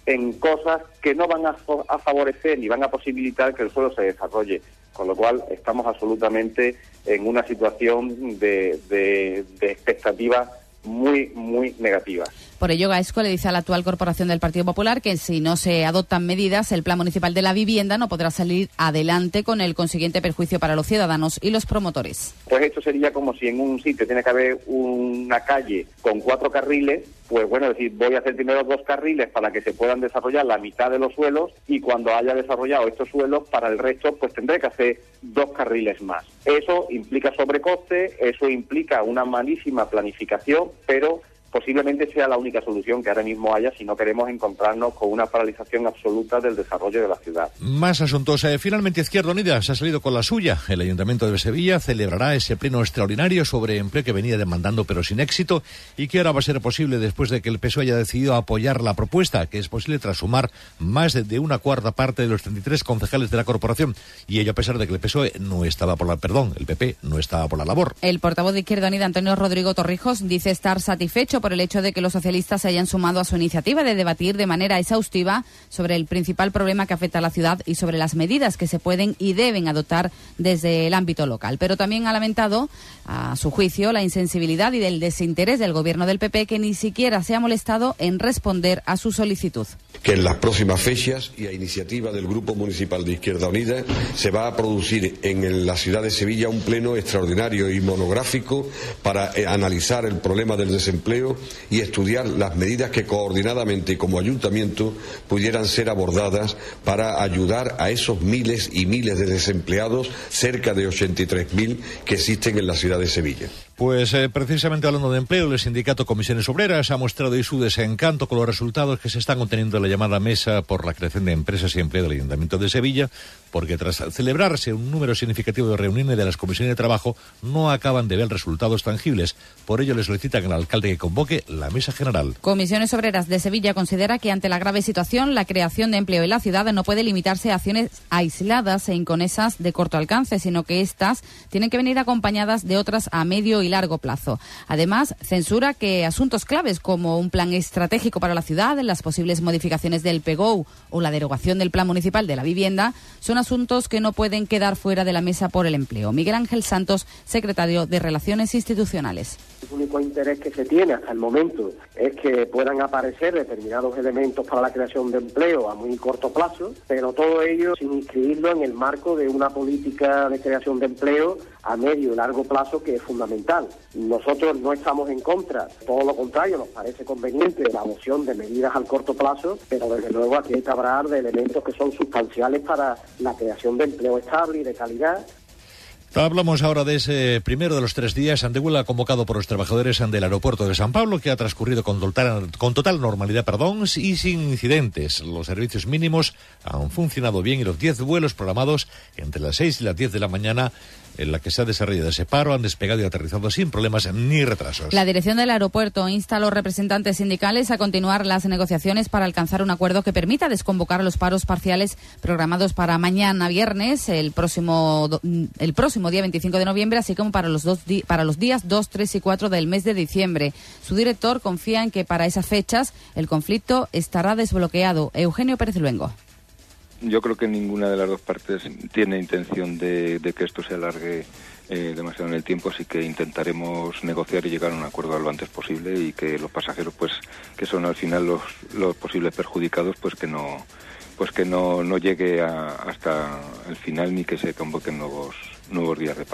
en cosas que no van a favorecer ni van a posibilitar que el suelo se desarrolle. Con lo cual estamos absolutamente en una situación de, de, de expectativas muy, muy negativas. Por ello, Gaesco le dice a la actual corporación del Partido Popular que si no se adoptan medidas, el Plan Municipal de la Vivienda no podrá salir adelante con el consiguiente perjuicio para los ciudadanos y los promotores. Pues esto sería como si en un sitio tiene que haber una calle con cuatro carriles, pues bueno, decir, voy a hacer primero dos carriles para que se puedan desarrollar la mitad de los suelos y cuando haya desarrollado estos suelos, para el resto, pues tendré que hacer dos carriles más. Eso implica sobrecoste, eso implica una malísima planificación, pero posiblemente sea la única solución que ahora mismo haya si no queremos encontrarnos con una paralización absoluta del desarrollo de la ciudad. Más asuntos. Eh, finalmente, Izquierda Unida se ha salido con la suya. El Ayuntamiento de Sevilla celebrará ese pleno extraordinario sobre empleo que venía demandando pero sin éxito y que ahora va a ser posible después de que el PSOE haya decidido apoyar la propuesta, que es posible tras sumar más de, de una cuarta parte de los 33 concejales de la corporación. Y ello a pesar de que el PSOE no estaba por la, perdón, el PP no estaba por la labor. El portavoz de Izquierda Unida, Antonio Rodrigo Torrijos, dice estar satisfecho por el hecho de que los socialistas se hayan sumado a su iniciativa de debatir de manera exhaustiva sobre el principal problema que afecta a la ciudad y sobre las medidas que se pueden y deben adoptar desde el ámbito local. Pero también ha lamentado, a su juicio, la insensibilidad y el desinterés del gobierno del PP que ni siquiera se ha molestado en responder a su solicitud. que en las próximas fechas y a iniciativa del Grupo Municipal de Izquierda Unida se va a producir en la ciudad de Sevilla un pleno extraordinario y monográfico para eh, analizar el problema del desempleo y estudiar las medidas que coordinadamente como ayuntamiento pudieran ser abordadas para ayudar a esos miles y miles de desempleados, cerca de 83.000 que existen en la ciudad de Sevilla. Pues eh, precisamente hablando de empleo, el sindicato Comisiones Obreras ha mostrado hoy su desencanto con los resultados que se están obteniendo en la llamada mesa por la creación de empresas y empleo del Ayuntamiento de Sevilla, porque tras celebrarse un número significativo de reuniones de las comisiones de trabajo, no acaban de ver resultados tangibles. Por ello le solicitan al alcalde que convoque la mesa general. Comisiones Obreras de Sevilla considera que ante la grave situación la creación de empleo en la ciudad no puede limitarse a acciones aisladas e inconesas de corto alcance, sino que éstas tienen que venir acompañadas de otras a medio y largo plazo. Además, censura que asuntos claves como un plan estratégico para la ciudad, las posibles modificaciones del PGO o la derogación del Plan Municipal de la Vivienda son asuntos que no pueden quedar fuera de la mesa por el empleo. Miguel Ángel Santos, secretario de Relaciones Institucionales. El único interés que se tiene hasta el momento es que puedan aparecer determinados elementos para la creación de empleo a muy corto plazo, pero todo ello sin inscribirlo en el marco de una política de creación de empleo a medio y largo plazo que es fundamental. Nosotros no estamos en contra, todo lo contrario, nos parece conveniente la adopción de medidas al corto plazo, pero desde luego aquí hay que hablar de elementos que son sustanciales para la creación de empleo estable y de calidad Hablamos ahora de ese primero de los tres días antehuela convocado por los trabajadores del aeropuerto de San Pablo, que ha transcurrido con total, con total normalidad perdón, y sin incidentes. Los servicios mínimos han funcionado bien y los 10 vuelos programados entre las 6 y las 10 de la mañana en la que se ha desarrollado ese paro han despegado y aterrizado sin problemas ni retrasos. La dirección del aeropuerto insta a los representantes sindicales a continuar las negociaciones para alcanzar un acuerdo que permita desconvocar los paros parciales programados para mañana viernes, el próximo, do- el próximo día 25 de noviembre, así como para los, dos para los días 2, 3 y 4 del mes de diciembre. Su director confía en que para esas fechas el conflicto estará desbloqueado. Eugenio Pérez Luengo. Yo creo que ninguna de las dos partes tiene intención de, de que esto se alargue eh, demasiado en el tiempo, así que intentaremos negociar y llegar a un acuerdo lo antes posible y que los pasajeros, pues, que son al final los, los posibles perjudicados, pues que no, pues que no, no llegue a- hasta el final ni que se convoquen nuevos nuevos días de.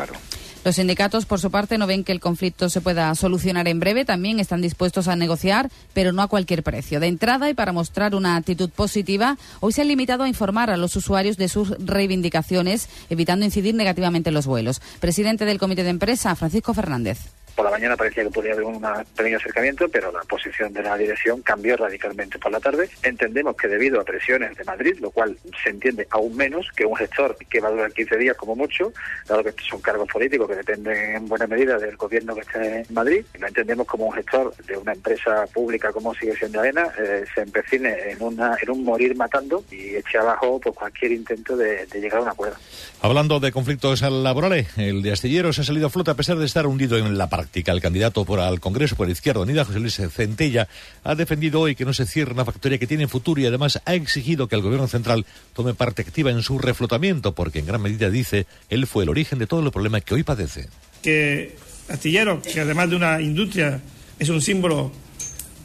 Los sindicatos, por su parte, no ven que el conflicto se pueda solucionar en breve. También están dispuestos a negociar, pero no a cualquier precio. De entrada, y para mostrar una actitud positiva, hoy se han limitado a informar a los usuarios de sus reivindicaciones, evitando incidir negativamente en los vuelos. Presidente del Comité de Empresa, Francisco Fernández. Por la mañana parecía que podría haber un pequeño acercamiento, pero la posición de la dirección cambió radicalmente por la tarde. Entendemos que debido a presiones de Madrid, lo cual se entiende aún menos que un gestor que va a durar 15 días como mucho, dado que son cargos políticos que dependen en buena medida del gobierno que esté en Madrid, lo entendemos como un gestor de una empresa pública como sigue siendo AENA, eh, se empecine en, un morir matando y eche abajo pues, cualquier intento de, llegar a un acuerdo. Hablando de conflictos laborales, el de Astilleros ha salido a flote a pesar de estar hundido en la práctica. El candidato por al Congreso por Izquierda Unida, José Luis Centella, ha defendido hoy que no se cierre una factoría que tiene futuro y además ha exigido que el Gobierno central tome parte activa en su reflotamiento, porque en gran medida, dice, él fue el origen de todo el problema que hoy padece. Que Astilleros, que además de una industria es un símbolo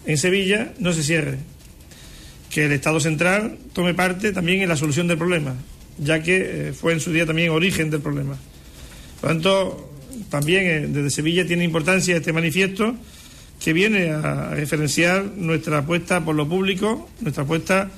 en Sevilla, no se cierre. Que el Estado central tome parte también en la solución del problema, ya que eh, fue en su día también origen del problema. Por lo tanto, también eh, desde Sevilla tiene importancia este manifiesto que viene a referenciar nuestra apuesta por lo público, nuestra apuesta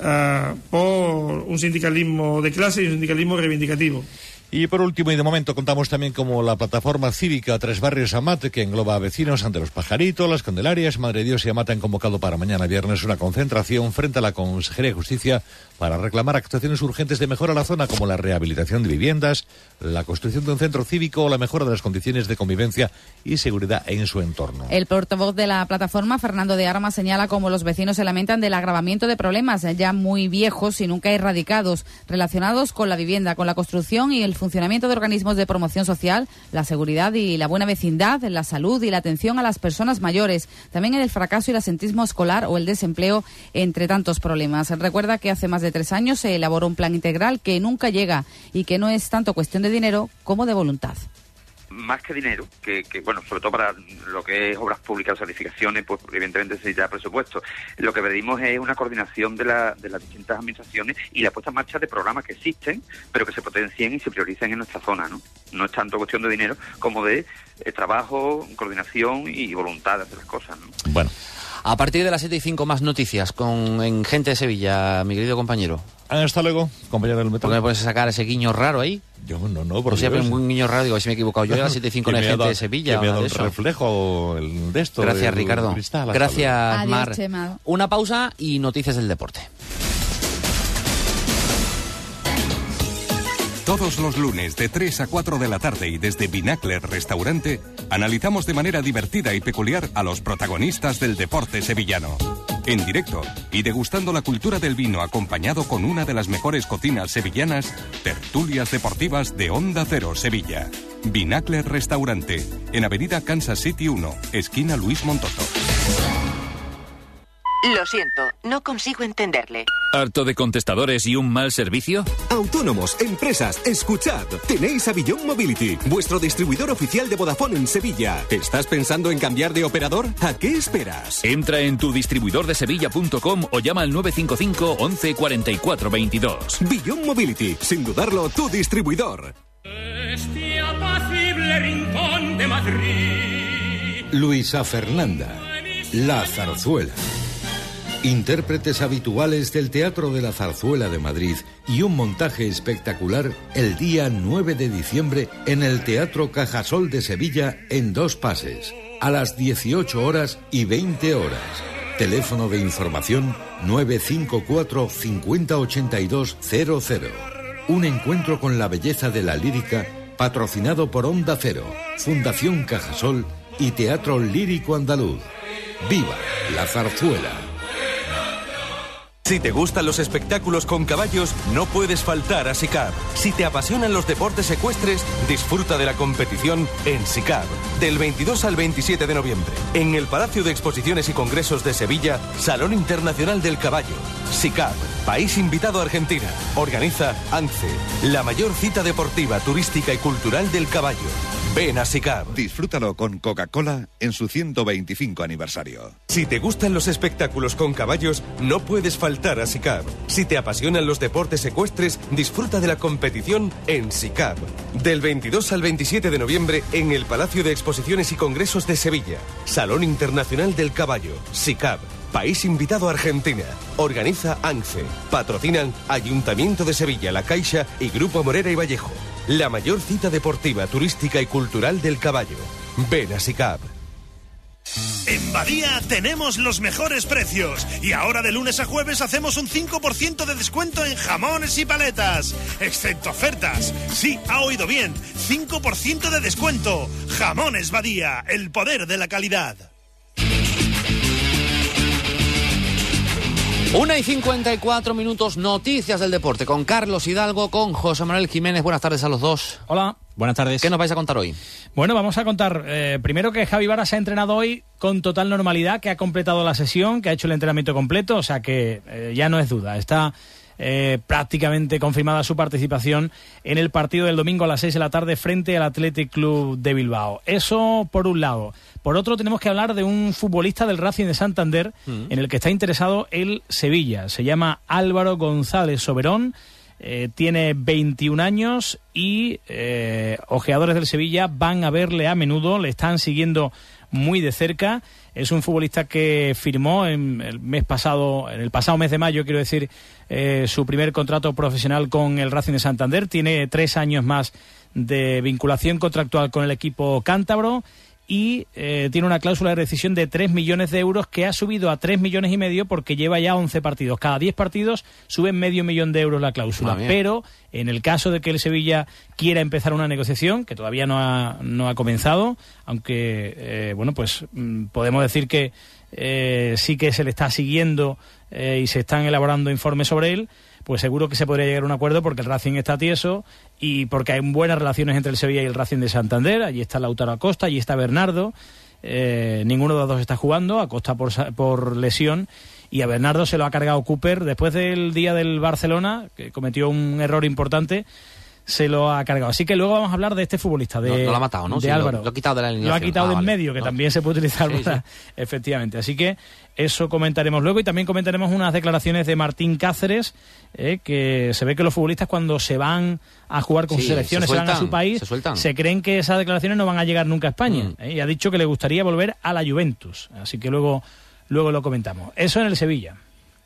ah, por un sindicalismo de clase y un sindicalismo reivindicativo. Y por último y de momento contamos también como la plataforma cívica Tres Barrios Amate, que engloba a vecinos ante los pajaritos, las Candelarias, Madre Dios y Amate han convocado para mañana viernes una concentración frente a la Consejería de Justicia para reclamar actuaciones urgentes de mejora a la zona como la rehabilitación de viviendas, la construcción de un centro cívico o la mejora de las condiciones de convivencia y seguridad en su entorno. El portavoz de la plataforma, Fernando de Armas, señala cómo los vecinos se lamentan del agravamiento de problemas ya muy viejos y nunca erradicados, relacionados con la vivienda, con la construcción y el funcionamiento de organismos de promoción social, la seguridad y la buena vecindad, la salud y la atención a las personas mayores, también en el fracaso y el asentismo escolar o el desempleo, entre tantos problemas. Recuerda que hace más de tres años se elaboró un plan integral que nunca llega y que no es tanto cuestión de dinero como de voluntad más que dinero, que, que, bueno, sobre todo para lo que es obras públicas, edificaciones, pues evidentemente se necesita presupuesto. Lo que pedimos es una coordinación de, la, de las distintas administraciones y la puesta en marcha de programas que existen, pero que se potencien y se prioricen en nuestra zona, ¿no? No es tanto cuestión de dinero como de eh, trabajo, coordinación y voluntad de hacer las cosas, ¿no? Bueno. A partir de las 7 y 5 más noticias con en Gente de Sevilla, mi querido compañero. Hasta luego, compañero del metro. ¿Por qué me pones a sacar ese guiño raro ahí? Yo no, no, por Pues siempre un guiño raro, digo, si me he equivocado. Yo a las 7 y 5 en el Gente de Sevilla. que me ha o dado de el eso. reflejo el- de esto. Gracias, Ricardo. cristal. Gracias. Mar. Chema. Una pausa y noticias del deporte. Todos los lunes de 3 a 4 de la tarde y desde Binacler Restaurante, analizamos de manera divertida y peculiar a los protagonistas del deporte sevillano. En directo y degustando la cultura del vino acompañado con una de las mejores cocinas sevillanas, tertulias deportivas de Onda Cero Sevilla. Binacler Restaurante, en Avenida Kansas City 1, esquina Luis Montoto. Lo siento, no consigo entenderle. ¿Harto de contestadores y un mal servicio? Autónomos, empresas, escuchad. Tenéis a Beyond Mobility, vuestro distribuidor oficial de Vodafone en Sevilla. ¿Estás pensando en cambiar de operador? ¿A qué esperas? Entra en tu distribuidor de sevilla.com o llama al 955 11 44 22. Beyond Mobility, sin dudarlo, tu distribuidor. Este apacible rincón de Madrid. Luisa Fernanda, La Zarzuela. Intérpretes habituales del Teatro de la Zarzuela de Madrid y un montaje espectacular el día 9 de diciembre en el Teatro Cajasol de Sevilla en dos pases, a las 18 horas y 20 horas. Teléfono de información 954 5082 00. Un encuentro con la belleza de la lírica patrocinado por Onda Cero, Fundación Cajasol y Teatro Lírico Andaluz. ¡Viva la zarzuela! Si te gustan los espectáculos con caballos, no puedes faltar a SICAB. Si te apasionan los deportes ecuestres, disfruta de la competición en SICAB. Del 22 al 27 de noviembre, en el Palacio de Exposiciones y Congresos de Sevilla, Salón Internacional del Caballo. SICAP, país invitado a Argentina. Organiza ANCE, la mayor cita deportiva, turística y cultural del caballo. Ven a SICAP. Disfrútalo con Coca-Cola en su 125 aniversario. Si te gustan los espectáculos con caballos, no puedes faltar a. Si te apasionan los deportes ecuestres, disfruta de la competición en SICAP. Del 22 al 27 de noviembre en el Palacio de Exposiciones y Congresos de Sevilla. Salón Internacional del Caballo. SICAP. País invitado Argentina. Organiza ANCE. Patrocinan Ayuntamiento de Sevilla, La Caixa y Grupo Morera y Vallejo. La mayor cita deportiva, turística y cultural del caballo. Ven a SICAP. En Badía tenemos los mejores precios y ahora de lunes a jueves hacemos un 5% de descuento en jamones y paletas, excepto ofertas. Sí, ha oído bien, 5% de descuento. Jamones Badía, el poder de la calidad. Una y 54 minutos, noticias del deporte con Carlos Hidalgo, con José Manuel Jiménez. Buenas tardes a los dos. Hola, buenas tardes. ¿Qué nos vais a contar hoy? Bueno, vamos a contar eh, primero que Javi Vara se ha entrenado hoy con total normalidad, que ha completado la sesión, que ha hecho el entrenamiento completo, o sea que eh, ya no es duda. Está eh, prácticamente confirmada su participación en el partido del domingo a las 6 de la tarde frente al Athletic Club de Bilbao. Eso por un lado. Por otro, tenemos que hablar de un futbolista del Racing de Santander Mm. en el que está interesado el Sevilla. Se llama Álvaro González Soberón. eh, tiene 21 años y eh, ojeadores del Sevilla van a verle a menudo, le están siguiendo muy de cerca. Es un futbolista que firmó en el mes pasado, en el pasado mes de mayo, quiero decir, eh, su primer contrato profesional con el Racing de Santander. Tiene tres años más de vinculación contractual con el equipo cántabro y eh, tiene una cláusula de rescisión de 3 millones de euros que ha subido a 3 millones y medio porque lleva ya 11 partidos. Cada 10 partidos sube medio millón de euros la cláusula. Ah. Pero en el caso de que el Sevilla quiera empezar una negociación, que todavía no ha, no ha comenzado, aunque, eh, bueno, pues mm, podemos decir que eh, sí que se le está siguiendo y se están elaborando informes sobre él, pues seguro que se podría llegar a un acuerdo porque el Racing está tieso y porque hay buenas relaciones entre el Sevilla y el Racing de Santander. Allí está Lautaro Acosta, allí está Bernardo. Eh, ninguno de los dos está jugando, Acosta por, por lesión. Y a Bernardo se lo ha cargado Cooper después del día del Barcelona, que cometió un error importante. Se lo ha cargado. Así que luego vamos a hablar de este futbolista, de, No- no lo ha matado, ¿no? de Sí, Álvaro. lo ha quitado de la Lo ha quitado Ah, de en vale. medio, que No. también se puede utilizar Sí, para- efectivamente. Así que eso comentaremos luego y también comentaremos unas declaraciones de Martín Cáceres, eh, que se ve que los futbolistas cuando se van a jugar con selecciones, se se, van a su país, se creen que esas declaraciones no van a llegar nunca a España. Mm. eh, y ha dicho que le gustaría volver a la Juventus. Así que luego, luego lo comentamos. Eso en el Sevilla.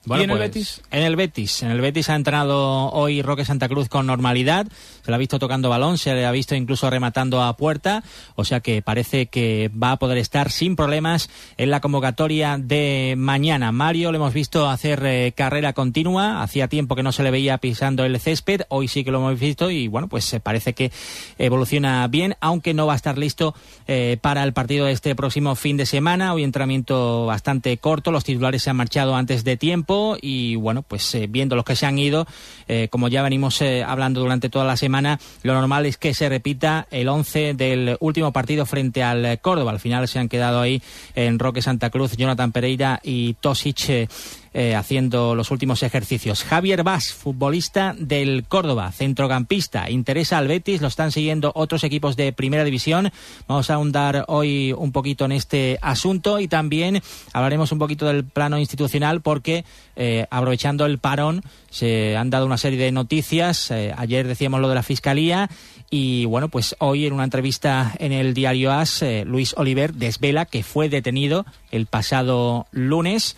¿Y en el pues, Betis? Betis? En el Betis. En el Betis ha entrenado hoy Roque Santa Cruz con normalidad. Se le ha visto tocando balón, se le ha visto incluso rematando a puerta. O sea que parece que va a poder estar sin problemas en la convocatoria de mañana. Mario lo hemos visto hacer eh, carrera continua. Hacía tiempo que no se le veía pisando el césped. Hoy sí que lo hemos visto y bueno, pues eh, parece que evoluciona bien, aunque no va a estar listo eh, para el partido de este próximo fin de semana. Hoy entrenamiento bastante corto. Los titulares se han marchado antes de tiempo y bueno, pues eh, viendo los que se han ido, eh, como ya venimos eh, hablando durante toda la semana, lo normal es que se repita el 11 del último partido frente al Córdoba. Al final se han quedado ahí en Roque Santa Cruz, Jonathan Pereira y Tosic. Eh, haciendo los últimos ejercicios. Javier Vaz, futbolista del Córdoba, centrocampista, interesa al Betis, lo están siguiendo otros equipos de primera división. Vamos a ahondar hoy un poquito en este asunto y también hablaremos un poquito del plano institucional porque eh, aprovechando el parón se han dado una serie de noticias. Eh, ayer decíamos lo de la Fiscalía y bueno, pues hoy en una entrevista en el diario AS, Luis Oliver desvela que fue detenido el pasado lunes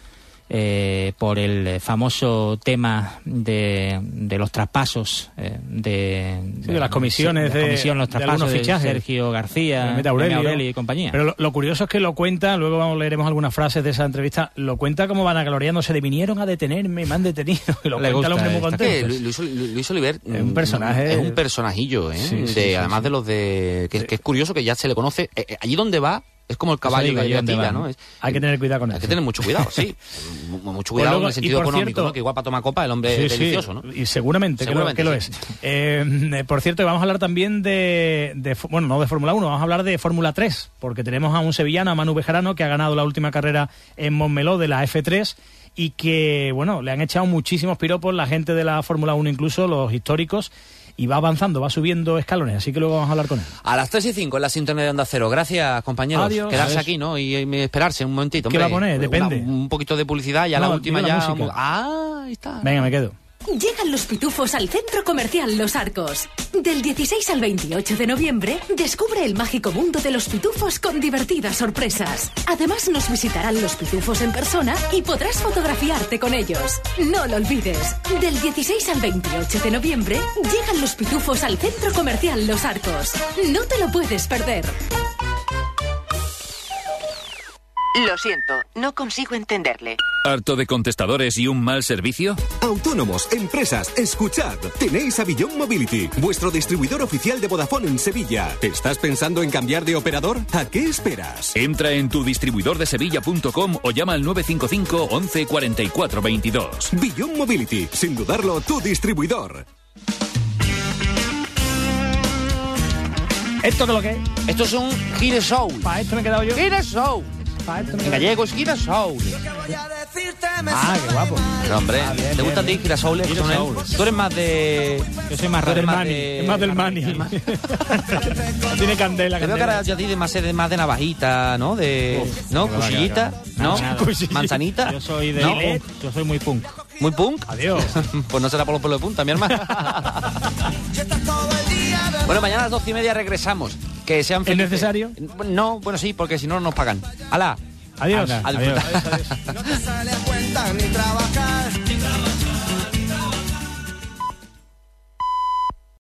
eh, por el famoso tema de, de los traspasos eh, de, Sí, de las comisiones de, de- la comisión, los de traspasos de fichajes. Sergio García, Mete Aurelio. Aurelio y compañía. Pero lo, lo curioso es que lo cuenta, luego vamos, leeremos algunas frases de esa entrevista, lo cuenta como van agloriándose de vinieron a detenerme, me han detenido. Y lo Le cuenta el gusta hombre muy esta. contento. Que Luis, Oliver Es un mm, personaje. es un personajillo, ¿eh? Sí, sí, De- sí, además sí. de los de que, que es curioso que ya se le conoce eh, eh, allí donde va Es como el caballo digo de yo, ¿dónde Atila, va? ¿no? Es- Hay que tener cuidado con eso. hay que tener mucho cuidado, sí. Mu- mucho Pues cuidado luego- en el y sentido económico, cierto- ¿no? Que igual para tomar copa el hombre Sí, es delicioso, ¿no? Y seguramente, que lo- que lo, es. Eh, por cierto, vamos a hablar también de, bueno, no de Fórmula 1, vamos a hablar de Fórmula 3, porque tenemos a un sevillano, a Manu Bejarano, que ha ganado la última carrera en Montmeló de la F3 y que, bueno, le han echado muchísimos piropos la gente de la Fórmula 1, incluso los históricos, y va avanzando, va subiendo escalones, así que luego vamos a hablar con él. A las 3 y 5 en la sintonía de Onda Cero. Gracias, compañeros. Adiós. Quedarse aquí, ¿no? Y, y esperarse un momentito. ¿Qué va a poner? Depende. Una- un poquito de publicidad, ya No, la última la ya... música. Ah, ahí está. Venga, me quedo. Llegan los pitufos al Centro Comercial Los Arcos. Del 16 al 28 de noviembre, descubre el mágico mundo de los pitufos con divertidas sorpresas. Además, nos visitarán los pitufos en persona y podrás fotografiarte con ellos. No lo olvides. Del 16 al 28 de noviembre, llegan los pitufos al Centro Comercial Los Arcos. No te lo puedes perder. Lo siento, no consigo entenderle. ¿Harto de contestadores y un mal servicio? Autónomos, empresas, escuchad. Tenéis a Beyond Mobility, vuestro distribuidor oficial de Vodafone en Sevilla. ¿Estás pensando en cambiar de operador? ¿A qué esperas? Entra en tu distribuidor de sevilla.com o llama al 955 11 44 22. Beyond Mobility, sin dudarlo, tu distribuidor. ¿Esto qué es lo que es? Esto es un girasol. Para esto me he quedado yo. Me he En gallego es girasol. Ah, qué guapo. Pero, hombre, Ah, bien, ¿te bien, gustan a ti bien. girasoles? Girasol. Coronel? Tú eres más de... Yo soy más del más de- es más del mani. No tiene candela, Te veo cara yo a ti de más, de más de navajita, ¿no? De, ¿no? que va, Cuchillita. ¿no? Manzanita. Yo soy de ¿no? punk, yo soy muy punk. ¿Muy punk? Adiós. pues no será por los pelos de punta, mi hermano. bueno, mañana a las doce y media regresamos. Que sean ¿Es felices. necesario? No, bueno, sí, porque si no, no nos pagan. ¡Hala! Adiós. A Adiós. disfrutar. No te sale a cuenta ni trabajar.